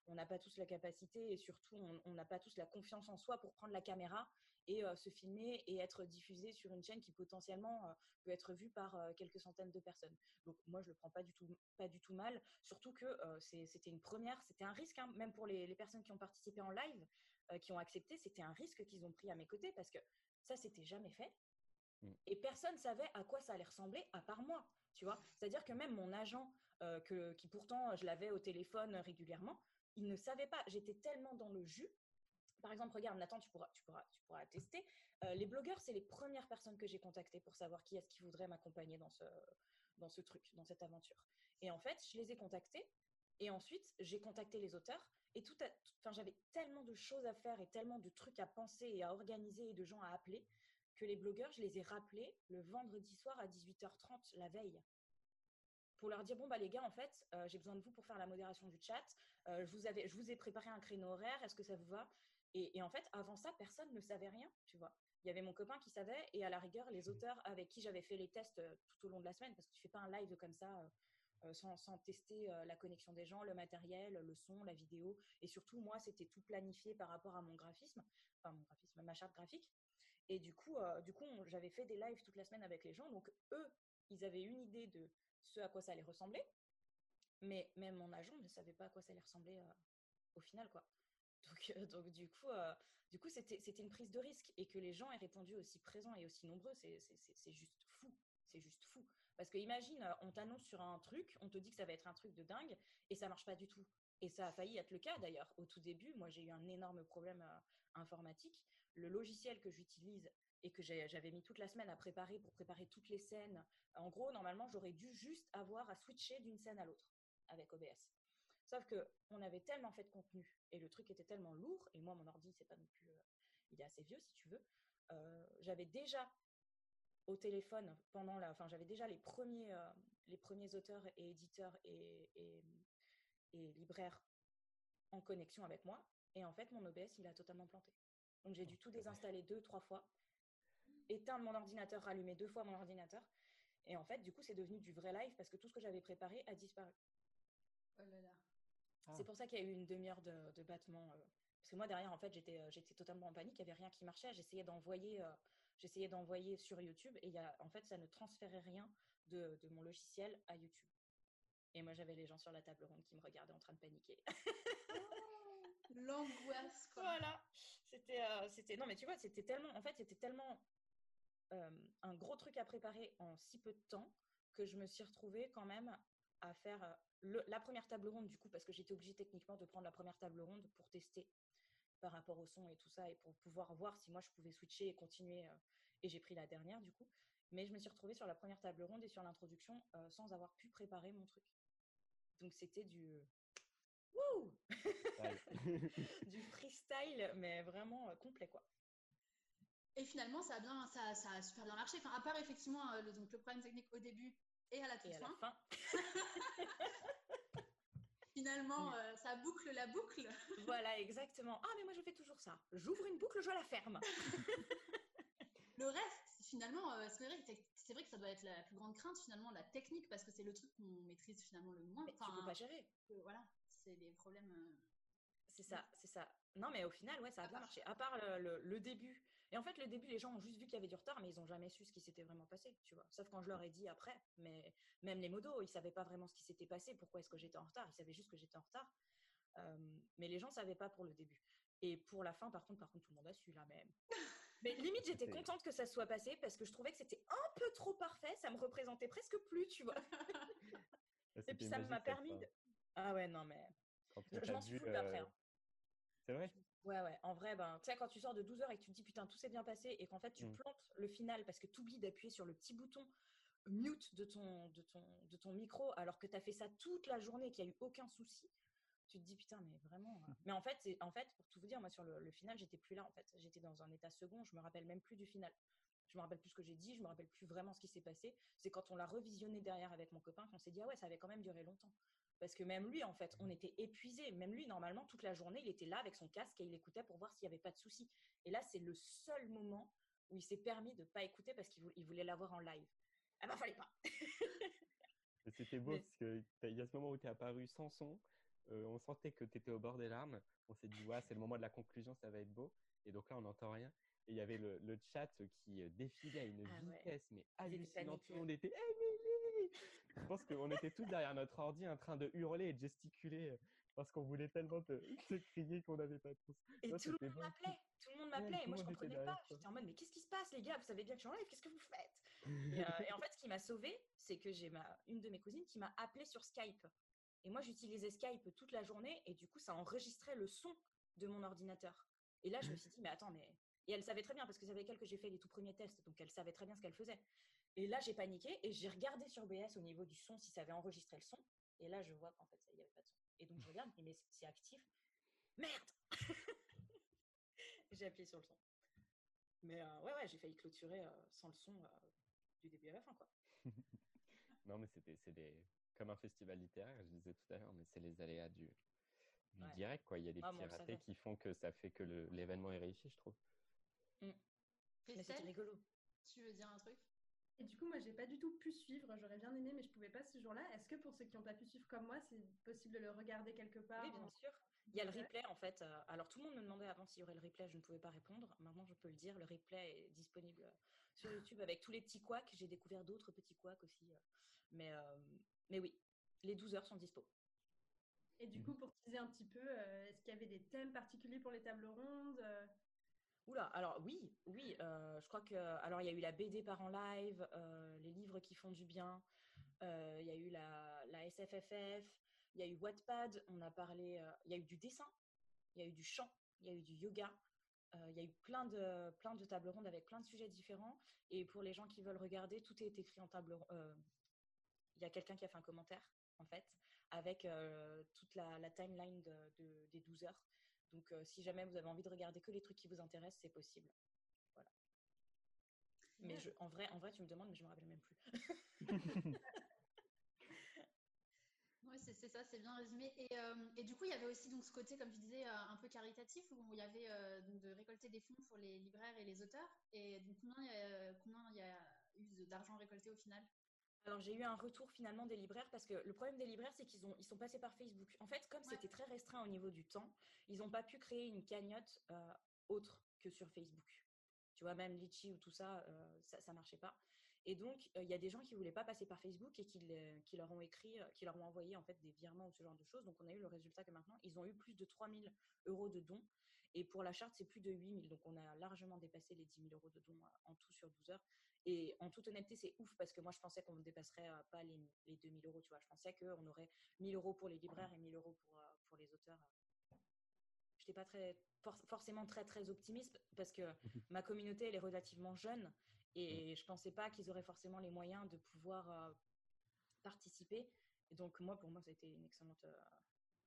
on n'a pas tous la capacité et surtout, on n'a pas tous la confiance en soi pour prendre la caméra et se filmer et être diffusé sur une chaîne qui potentiellement peut être vue par quelques centaines de personnes. Donc moi, je le prends pas du tout, pas du tout mal, surtout que c'était une première, c'était un risque, hein, même pour les, personnes qui ont participé en live, qui ont accepté, c'était un risque qu'ils ont pris à mes côtés parce que ça, c'était jamais fait. Mmh. Et personne savait à quoi ça allait ressembler à part moi, tu vois. C'est-à-dire que même mon agent, que, qui pourtant je l'avais au téléphone régulièrement, il ne savait pas. J'étais tellement dans le jus par exemple, regarde, Nathan, tu pourras, tu pourras, tu pourras tester. Euh, les blogueurs, c'est les premières personnes que j'ai contactées pour savoir qui est-ce qui voudrait m'accompagner dans ce, dans ce truc, dans cette aventure. Et en fait, je les ai contactés. Et ensuite, j'ai contacté les auteurs. Et tout, enfin, j'avais tellement de choses à faire et tellement de trucs à penser et à organiser et de gens à appeler que les blogueurs, je les ai rappelés le vendredi soir à 18h30 la veille pour leur dire bon bah les gars en fait euh, j'ai besoin de vous pour faire la modération du chat euh, je vous avais je vous ai préparé un créneau horaire est-ce que ça vous va? Et, en fait, avant ça, personne ne savait rien, tu vois. Il y avait mon copain qui savait, et à la rigueur, les mmh. auteurs avec qui j'avais fait les tests euh, tout au long de la semaine, parce que tu fais pas un live comme ça sans, sans, tester la connexion des gens, le matériel, le son, la vidéo. Et surtout, moi, c'était tout planifié par rapport à mon graphisme, enfin mon graphisme, ma charte graphique. Et du coup, du coup j'avais fait des lives toute la semaine avec les gens. Donc, eux, ils avaient une idée de ce à quoi ça allait ressembler. Mais même mon agent ne savait pas à quoi ça allait ressembler au final, quoi. Donc, euh, donc du coup, euh, du coup, c'était une prise de risque et que les gens aient répondu aussi présents et aussi nombreux, c'est juste fou. C'est juste fou. Parce que imagine, euh, on t'annonce sur un truc, on te dit que ça va être un truc de dingue et ça marche pas du tout. Et ça a failli être le cas d'ailleurs. Au tout début, moi, j'ai eu un énorme problème informatique. Le logiciel que j'utilise et que j'avais mis toute la semaine à préparer pour préparer toutes les scènes, en gros, normalement, j'aurais dû juste avoir à switcher d'une scène à l'autre avec OBS. Sauf qu'on avait tellement fait de contenu et le truc était tellement lourd, et moi, mon ordi, c'est pas non plus. Euh, il est assez vieux, si tu veux. Euh, j'avais déjà au téléphone pendant la. Enfin, j'avais déjà les premiers, euh, les premiers auteurs et éditeurs et, et, et, libraires en connexion avec moi. Et en fait, mon OBS, il a totalement planté. Donc, j'ai dû tout désinstaller deux, trois fois, éteindre mon ordinateur, rallumer deux fois mon ordinateur. Et en fait, du coup, c'est devenu du vrai live parce que tout ce que j'avais préparé a disparu. Oh là là. C'est ah. pour ça qu'il y a eu une demi-heure de, de battement. Euh, parce que moi, derrière, en fait, j'étais, euh, j'étais totalement en panique. Il n'y avait rien qui marchait. J'essayais d'envoyer, euh, j'essayais d'envoyer sur YouTube et y a, en fait, ça ne transférait rien de, de, mon logiciel à YouTube. Et moi, j'avais les gens sur la table ronde qui me regardaient en train de paniquer. Oh, l'angoisse, quoi. Voilà. C'était, c'était, non, mais tu vois, c'était tellement, en fait, c'était tellement un gros truc à préparer en si peu de temps que je me suis retrouvée quand même à faire la première table ronde, du coup, parce que j'étais obligée techniquement de prendre la première table ronde pour tester par rapport au son et tout ça, et pour pouvoir voir si moi je pouvais switcher et continuer. Euh, et j'ai pris la dernière, du coup. Mais je me suis retrouvée sur la première table ronde et sur l'introduction euh, sans avoir pu préparer mon truc. Donc c'était du wouh [laughs] du freestyle, mais vraiment euh, complet quoi. Et finalement, ça a, bien, ça, ça a super bien marché. Enfin, à part effectivement euh, le, donc, le problème technique au début et à la toute Et à la fin. [laughs] fin, Finalement, euh, ça boucle la boucle. [laughs] voilà exactement. Ah mais moi je fais toujours ça. J'ouvre une boucle, je la ferme. [laughs] Le reste, finalement, euh, c'est vrai, que vrai ça doit être la plus grande crainte, finalement, la technique, parce que c'est le truc qu'on maîtrise finalement le moins. Mais tu Enfin, peux pas gérer. voilà, c'est des problèmes. euh, C'est ça, c'est ça. Non, mais au final, ouais, ça a bien marché. À part le, le- le début. Et en fait, le début, les gens ont juste vu qu'il y avait du retard, mais ils n'ont jamais su ce qui s'était vraiment passé, tu vois. Sauf quand je leur ai dit après. Mais même les modos, ils savaient pas vraiment ce qui s'était passé, pourquoi est-ce que j'étais en retard. Ils savaient juste que j'étais en retard. Euh, mais les gens savaient pas pour le début. Et pour la fin, par contre, par contre, tout le monde a su là même. Mais limite, j'étais contente que ça soit passé parce que je trouvais que c'était un peu trop parfait. Ça me représentait presque plus, tu vois. [laughs] Et puis ça m'a permis de. Ah ouais, non, mais. Quand Je, m'en suis foutue après. euh, hein. C'est vrai? Ouais, ouais. En vrai, ben, tu sais, quand tu sors de 12 heures et que tu te dis putain, tout s'est bien passé et qu'en fait, tu Mm. plantes le final parce que tu oublies d'appuyer sur le petit bouton mute de ton, de ton, de ton micro alors que tu as fait ça toute la journée et qu'il n'y a eu aucun souci, tu te dis putain, mais vraiment. euh. [laughs] Mais en fait, c'est- en fait, pour tout vous dire, moi, sur le, le final, j'étais plus là en fait. J'étais dans un état second, je me rappelle même plus du final. Je me rappelle plus ce que j'ai dit, je me rappelle plus vraiment ce qui s'est passé. C'est quand on l'a revisionné derrière avec mon copain qu'on s'est dit ah ouais, ça avait quand même duré longtemps. Parce que même lui, en fait, on était épuisé. Même lui, normalement, toute la journée, il était là avec son casque et il écoutait pour voir s'il n'y avait pas de soucis. Et là, c'est le seul moment où il s'est permis de ne pas écouter parce qu'il vou- il voulait l'avoir en live. Ah ben, fallait pas. [laughs] C'était beau Mais- parce qu'il y a ce moment où tu es apparu sans son. euh, on sentait que tu étais au bord des larmes. On s'est dit, ouais, c'est le moment de la conclusion, ça va être beau. Et donc là, on n'entend rien. Et il y avait le, le chat qui euh, défilait à une Ah ouais. vitesse, mais hallucinante. Tout le monde était Emily Je pense qu'on était tous derrière notre ordi en train de hurler et de gesticuler euh, parce qu'on voulait tellement te, te crier qu'on n'avait pas tous. Et tout le c'était monde beau. m'appelait. Tout le monde m'appelait. tout et le moi, je monde était comprenais pas. J'étais en mode, mais qu'est-ce qui se passe, les gars? Vous savez bien que je suis en live. Qu'est-ce que vous faites? Et, euh, et en fait, ce qui m'a sauvée, c'est que j'ai ma, une de mes cousines qui m'a appelée sur Skype. Et moi, j'utilisais Skype toute la journée et du coup, ça enregistrait le son de mon ordinateur. Et là, je me suis dit, mais attends, mais. Et elle savait très bien parce que c'est avec elle que j'ai fait les tout premiers tests, donc elle savait très bien ce qu'elle faisait. Et là, j'ai paniqué et j'ai regardé sur BS au niveau du son si ça avait enregistré le son. Et là, je vois qu'en fait, il n'y avait pas de son. Et donc, je regarde, je dis, mais c'est actif. Merde [laughs] J'ai appuyé sur le son. Mais euh, ouais, ouais, j'ai failli clôturer euh, sans le son euh, du début à la fin, quoi. [laughs] Non, mais c'était c'est des... comme un festival littéraire, je disais tout à l'heure, mais c'est les aléas du, du Ouais. direct. Quoi. Il y a des Ah, petits bon, ratés qui font que ça fait que l'événement est réussi, je trouve. Mais c'était rigolo. tu veux dire un truc? Et du coup, moi, j'ai pas du tout pu suivre. J'aurais bien aimé, mais je pouvais pas ce jour-là. Est-ce que pour ceux qui n'ont pas pu suivre comme moi, c'est possible de le regarder quelque part Oui, bien en- sûr. Il y a le replay en fait. euh, alors tout le monde me demandait avant s'il y aurait le replay, je ne pouvais pas répondre. Maintenant je peux le dire, le replay est disponible euh, sur YouTube avec tous les petits couacs. J'ai découvert d'autres petits couacs aussi. euh, Mais, euh, mais oui, les 12 heures sont dispo. Et du coup, pour teaser un petit peu, est-ce qu'il y avait des thèmes particuliers pour les tables rondes Oula, alors oui, oui, euh, je crois que alors il y a eu la BD par en live, euh, les livres qui font du bien, euh, il y a eu la, SFFF, il y a eu Wattpad, on a parlé, il y a eu du dessin, il y a eu du chant, il y a eu du yoga, il y a eu plein de plein de tables rondes avec plein de sujets différents. Et pour les gens qui veulent regarder, tout est écrit en table. ron- euh, il y a quelqu'un qui a fait un commentaire en fait avec toute la, timeline de- de- des 12 heures. Donc, euh, si jamais vous avez envie de regarder que les trucs qui vous intéressent, c'est possible. Voilà. Mais je, en, vrai, en vrai, tu me demandes, mais je me rappelle même plus. [laughs] Oui, c'est ça, c'est bien résumé. Et, euh, et du coup, il y avait aussi donc ce côté, comme tu disais, euh, un peu caritatif, où il y avait euh, de récolter des fonds pour les libraires et les auteurs. Et donc, combien il y a, combien il y a eu d'argent récolté au final? Alors, j'ai eu un retour finalement des libraires parce que le problème des libraires, c'est qu'ils ont, ils sont passés par Facebook. En fait, comme Ouais. c'était très restreint au niveau du temps, ils n'ont pas pu créer une cagnotte euh, autre que sur Facebook. Tu vois, même Litchi ou tout ça, euh, ça, ça marchait pas. Et donc, euh, il y a des gens qui voulaient pas passer par Facebook et qui, qui leur ont écrit, qui leur ont envoyé en fait des virements ou ce genre de choses. Donc, on a eu le résultat que maintenant, ils ont eu plus de 3000 euros de dons. Et pour la charte, c'est plus de 8000. Donc, on a largement dépassé les 10 000 euros de dons en tout sur 12 heures. Et en toute honnêteté, c'est ouf parce que moi, je pensais qu'on ne dépasserait pas les, les 2000 euros. Tu vois, je pensais qu'on aurait 1000 euros pour les libraires et 1000 euros pour, pour les auteurs. Je n'étais pas très, for- forcément très, très optimiste parce que [laughs] ma communauté, elle est relativement jeune et je ne pensais pas qu'ils auraient forcément les moyens de pouvoir euh, participer. Et donc, moi, pour moi, c'était une excellente, euh,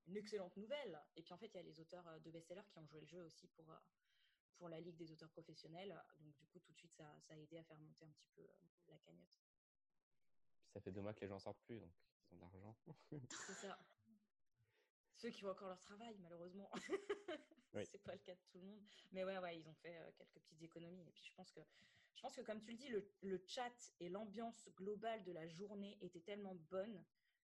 une excellente nouvelle. Et puis, en fait, il y a les auteurs de best-sellers qui ont joué le jeu aussi pour, euh, pour la Ligue des auteurs professionnels. Donc, du coup, tout de suite, ça, ça a aidé à faire monter un petit peu euh, la cagnotte. Ça fait deux mois que les gens sortent plus, donc ils ont de l'argent. C'est ça. [laughs] Ceux qui ont encore leur travail, malheureusement. [laughs] Oui. C'est pas le cas de tout le monde. Mais ouais, ouais, ils ont fait euh, quelques petites économies. Et puis je pense que, je pense que comme tu le dis, le, le chat et l'ambiance globale de la journée étaient tellement bonnes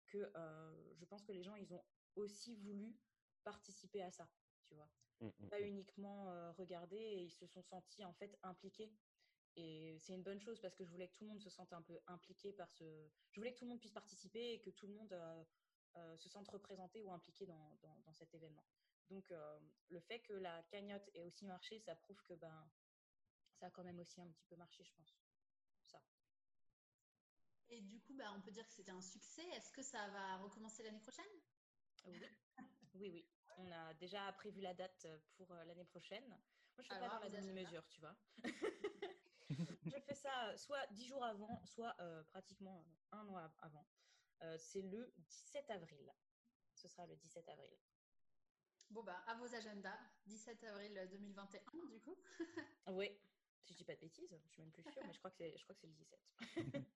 que euh, je pense que les gens, ils ont aussi voulu participer à ça, tu vois. Mm, mm, Pas mm. uniquement euh, regarder et ils se sont sentis en fait impliqués. Et c'est une bonne chose parce que je voulais que tout le monde se sente un peu impliqué par ce. Je voulais que tout le monde puisse participer et que tout le monde euh, euh, se sente représenté ou impliqué dans, dans, dans cet événement. Donc, euh, le fait que la cagnotte ait aussi marché, ça prouve que ben, ça a quand même aussi un petit peu marché, je pense. Ça. Et du coup, bah, on peut dire que c'était un succès. Est-ce que ça va recommencer l'année prochaine? Oui, oui, oui. On a déjà prévu la date pour euh, l'année prochaine. Moi, je ne fais Alors, pas dans la demi-mesure, tu vois. [laughs] je fais ça soit dix jours avant, soit euh, pratiquement euh, un mois avant. Euh, c'est le 17 avril. Ce sera le 17 avril. Bon, bah, à vos agendas, 17 avril 2021, du coup. [laughs] Oui, si je dis pas de bêtises, je suis même plus sûre, mais je crois que c'est, je crois que c'est le 17. [laughs]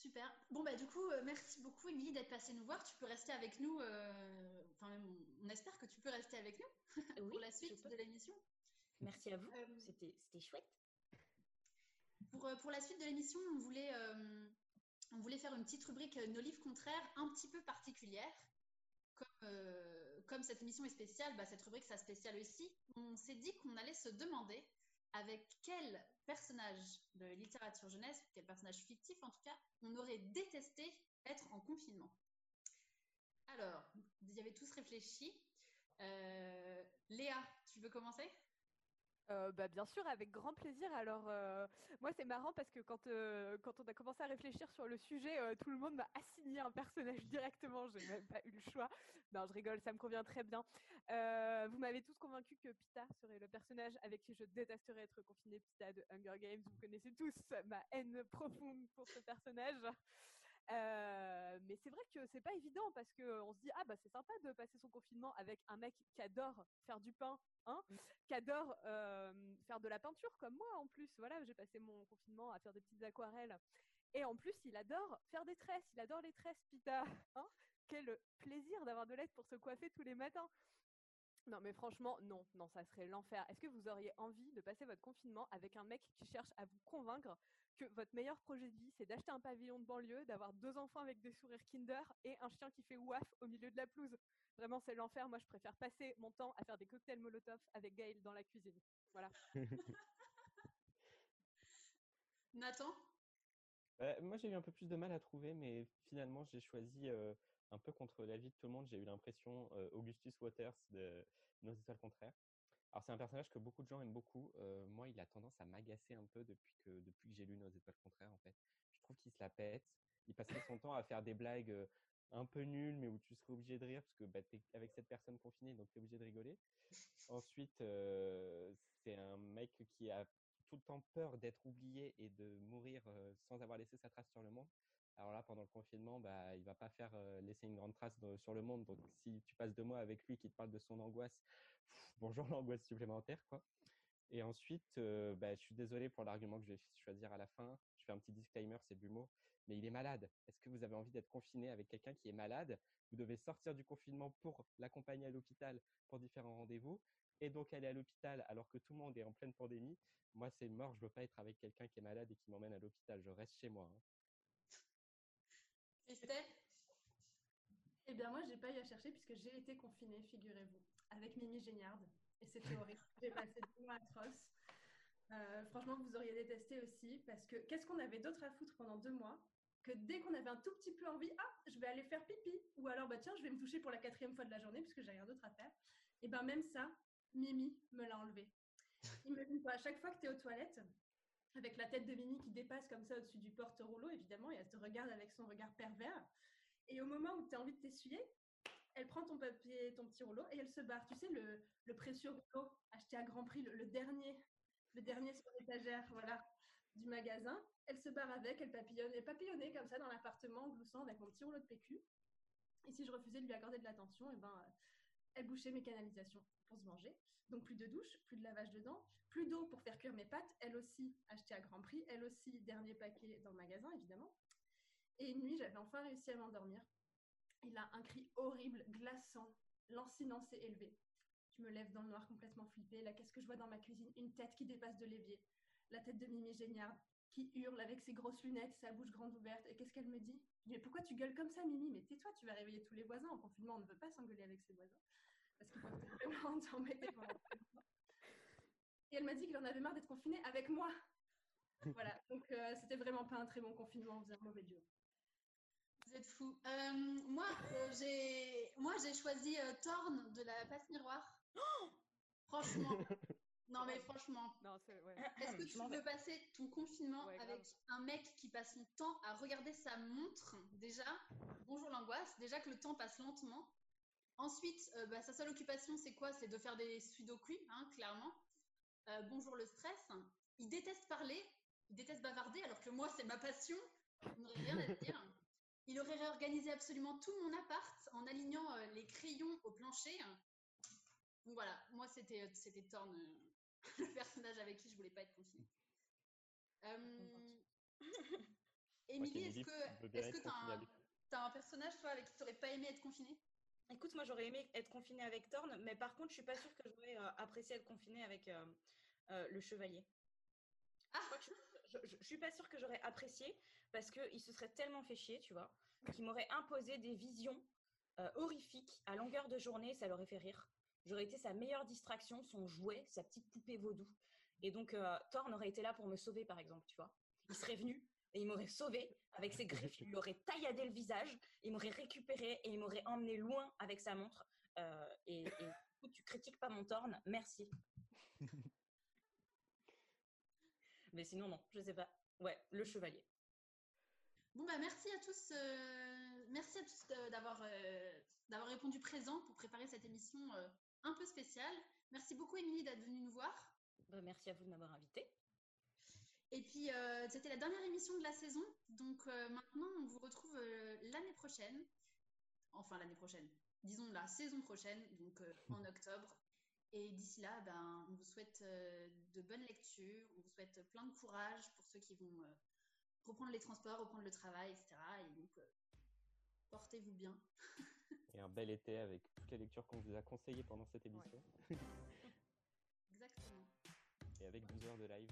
Super. Bon, bah, du coup, euh, merci beaucoup, Émilie, d'être passée nous voir. Tu peux rester avec nous. euh, Enfin, même, on- espère que tu peux rester avec nous [laughs] Oui, pour la suite de l'émission. Merci à vous. Euh, C'était, chouette. Pour, euh, pour la suite de l'émission, on voulait, on voulait faire une petite rubrique Nos livres contraires un petit peu particulière. Comme, comme cette émission est spéciale, bah, cette rubrique sera spéciale aussi. On s'est dit qu'on allait se demander avec quel personnage de littérature jeunesse, quel personnage fictif en tout cas, on aurait détesté être en confinement? Alors, vous y avez tous réfléchi. Euh, Léa, tu veux commencer? Euh, bah, bien sûr, avec grand plaisir. Alors, euh, moi, c'est marrant parce que quand, euh, quand on a commencé à réfléchir sur le sujet, euh, tout le monde m'a assigné un personnage directement. J'ai même pas eu le choix. Non, je rigole, ça me convient très bien. Vous m'avez tous convaincu que Pita serait le personnage avec qui je détesterais être confinée. Pita de Hunger Games, vous connaissez tous ma haine profonde pour ce personnage. Euh, mais c'est vrai que c'est pas évident parce qu'on se dit ah bah c'est sympa de passer son confinement avec un mec qui adore faire du pain, hein, qui adore euh, faire de la peinture comme moi en plus. Voilà, j'ai passé mon confinement à faire des petites aquarelles. Et en plus, il adore faire des tresses. Il adore les tresses, Pita. Hein Quel plaisir d'avoir de l'aide pour se coiffer tous les matins. Non, mais franchement, non, non, ça serait l'enfer. Est-ce que vous auriez envie de passer votre confinement avec un mec qui cherche à vous convaincre que votre meilleur projet de vie, c'est d'acheter un pavillon de banlieue, d'avoir deux enfants avec des sourires Kinder et un chien qui fait ouaf au milieu de la pelouse? Vraiment, c'est l'enfer. Moi, je préfère passer mon temps à faire des cocktails Molotov avec Gaël dans la cuisine. Voilà. [laughs] Nathan? Euh, moi, j'ai eu un peu plus de mal à trouver, mais finalement, j'ai choisi euh, un peu contre l'avis de tout le monde. J'ai eu l'impression Augustus Waters de Nos étoiles contraires. Alors, c'est un personnage que beaucoup de gens aiment beaucoup. Moi, il a tendance à m'agacer un peu depuis que, depuis que j'ai lu Nos étoiles contraires, en fait. Je trouve qu'il se la pète. Il passerait son temps à faire des blagues un peu nulles, mais où tu serais obligé de rire, parce que bah, tu es avec cette personne confinée, donc tu es obligé de rigoler. Ensuite, c'est un mec qui a tout le temps peur d'être oublié et de mourir sans avoir laissé sa trace sur le monde. Alors là, pendant le confinement, bah, il va pas faire laisser une grande trace sur le monde. Donc, si tu passes deux mois avec lui qui te parle de son angoisse, bonjour [laughs] l'angoisse supplémentaire, quoi. Et ensuite, bah, je suis désolé pour l'argument que je vais choisir à la fin. Je fais un petit disclaimer, c'est l'humour. Mais il est malade. Est-ce que vous avez envie d'être confiné avec quelqu'un qui est malade? Vous devez sortir du confinement pour l'accompagner à l'hôpital pour différents rendez-vous et donc aller à l'hôpital alors que tout le monde est en pleine pandémie. Moi, c'est mort. Je veux pas être avec quelqu'un qui est malade et qui m'emmène à l'hôpital. Je reste chez moi. hein. Estelle Eh bien, moi, j'ai pas eu à chercher puisque j'ai été confinée, figurez-vous, avec Mimi Géniard. Et c'était horrible. [laughs] J'ai passé deux mois atroces. Euh, franchement, vous auriez détesté aussi parce que qu'est-ce qu'on avait d'autre à foutre pendant deux mois que dès qu'on avait un tout petit peu envie, ah, je vais aller faire pipi. Ou alors, bah tiens, je vais me toucher pour la quatrième fois de la journée puisque j'ai rien d'autre à faire. Et ben même ça, Mimi me l'a enlevé. [laughs] Imagine toi, à chaque fois que tu es aux toilettes, avec la tête de Mimi qui dépasse comme ça au-dessus du porte-rouleau, évidemment, et elle te regarde avec son regard pervers. Et au moment où tu as envie de t'essuyer, elle prend ton papier, ton petit rouleau, et elle se barre. Tu sais, le, précieux rouleau acheté à grand prix, le, dernier, le dernier sur l'étagère, voilà. du magasin. Elle se barre avec, elle papillonne, elle papillonnait comme ça dans l'appartement en gloussant avec mon petit rouleau de PQ. Et si je refusais de lui accorder de l'attention, et ben, elle bouchait mes canalisations pour se venger. Donc plus de douche, plus de lavage de dents, plus d'eau pour faire cuire mes pâtes, elle aussi achetée à grand prix, elle aussi dernier paquet dans le magasin évidemment. Et une nuit, j'avais enfin réussi à m'endormir. Et là, un cri horrible, glaçant, lancinant s'est élevé. Je me lève dans le noir complètement flippée. Là, qu'est-ce que je vois dans ma cuisine? Une tête qui dépasse de l'évier. La tête de Mimi Géniard qui hurle avec ses grosses lunettes, sa bouche grande ouverte. Et qu'est-ce qu'elle me dit? Mais pourquoi tu gueules comme ça, Mimi? Mais tais-toi, tu vas réveiller tous les voisins. En confinement, on ne veut pas s'engueuler avec ses voisins. Parce qu'ils peuvent vraiment t'embêter pendant Et elle m'a dit qu'il en avait marre d'être confiné avec moi. Voilà, donc euh, c'était vraiment pas un très bon confinement, on faisait un mauvais duo. Vous êtes fous. Euh, moi, euh, j'ai moi j'ai choisi euh, Torn de la passe miroir. [gasps] franchement. [laughs] Non mais franchement. Non, c'est ouais. Est-ce que tu veux passer ton confinement Ouais, grave. avec un mec qui passe son temps à regarder sa montre déjà? Bonjour l'angoisse. Déjà que le temps passe lentement. Ensuite, euh, bah, sa seule occupation, c'est quoi? C'est de faire des sudoku, hein, clairement. Euh, bonjour le stress. Il déteste parler, il déteste bavarder, alors que moi, c'est ma passion. Je n'aurais rien à [laughs] dire. Il aurait réorganisé absolument tout mon appart en alignant euh, les crayons au plancher. Donc voilà, moi, c'était c'était Thorn, euh, [laughs] le personnage avec qui je voulais pas être confinée. Émilie, est-ce que t'as confinée un, personnage toi avec qui t'aurais pas aimé être confinée? Écoute, moi j'aurais aimé être confinée avec Thorn, mais par contre, je suis pas sûre que j'aurais euh, apprécié être confinée avec euh, euh, le chevalier. Ah Je, je, je- suis pas sûre que j'aurais apprécié parce qu'il se serait tellement fait chier, tu vois, qu'il m'aurait imposé des visions horrifiques à longueur de journée, ça l'aurait fait rire. J'aurais été sa meilleure distraction, son jouet, sa petite poupée vaudou. Et donc, euh, Thorn aurait été là pour me sauver, par exemple, tu vois. Il serait venu et il m'aurait sauvé avec ses [laughs] griffes, il lui aurait tailladé le visage, il m'aurait récupéré et il m'aurait emmené loin avec sa montre. Euh, et, et du coup, tu critiques pas mon Thorn, merci. [laughs] Mais sinon, non, je sais pas. Ouais, le chevalier. Bon bah merci à tous, euh, merci à tous de- d'avoir euh, d'avoir répondu présent pour préparer cette émission euh, un peu spéciale. Merci beaucoup Émilie d'être venue nous voir. Bah, merci à vous de m'avoir invité. Et puis euh, c'était la dernière émission de la saison, donc euh, maintenant on vous retrouve euh, l'année prochaine, enfin l'année prochaine, disons la saison prochaine, donc en octobre. Et d'ici là, ben, on vous souhaite de bonnes lectures, on vous souhaite plein de courage pour ceux qui vont reprendre les transports, reprendre le travail, etc. Et donc portez-vous bien. [laughs] Et un bel été avec toutes les lectures qu'on vous a conseillées pendant cette émission. [laughs] Exactement. Et avec 12 heures de live.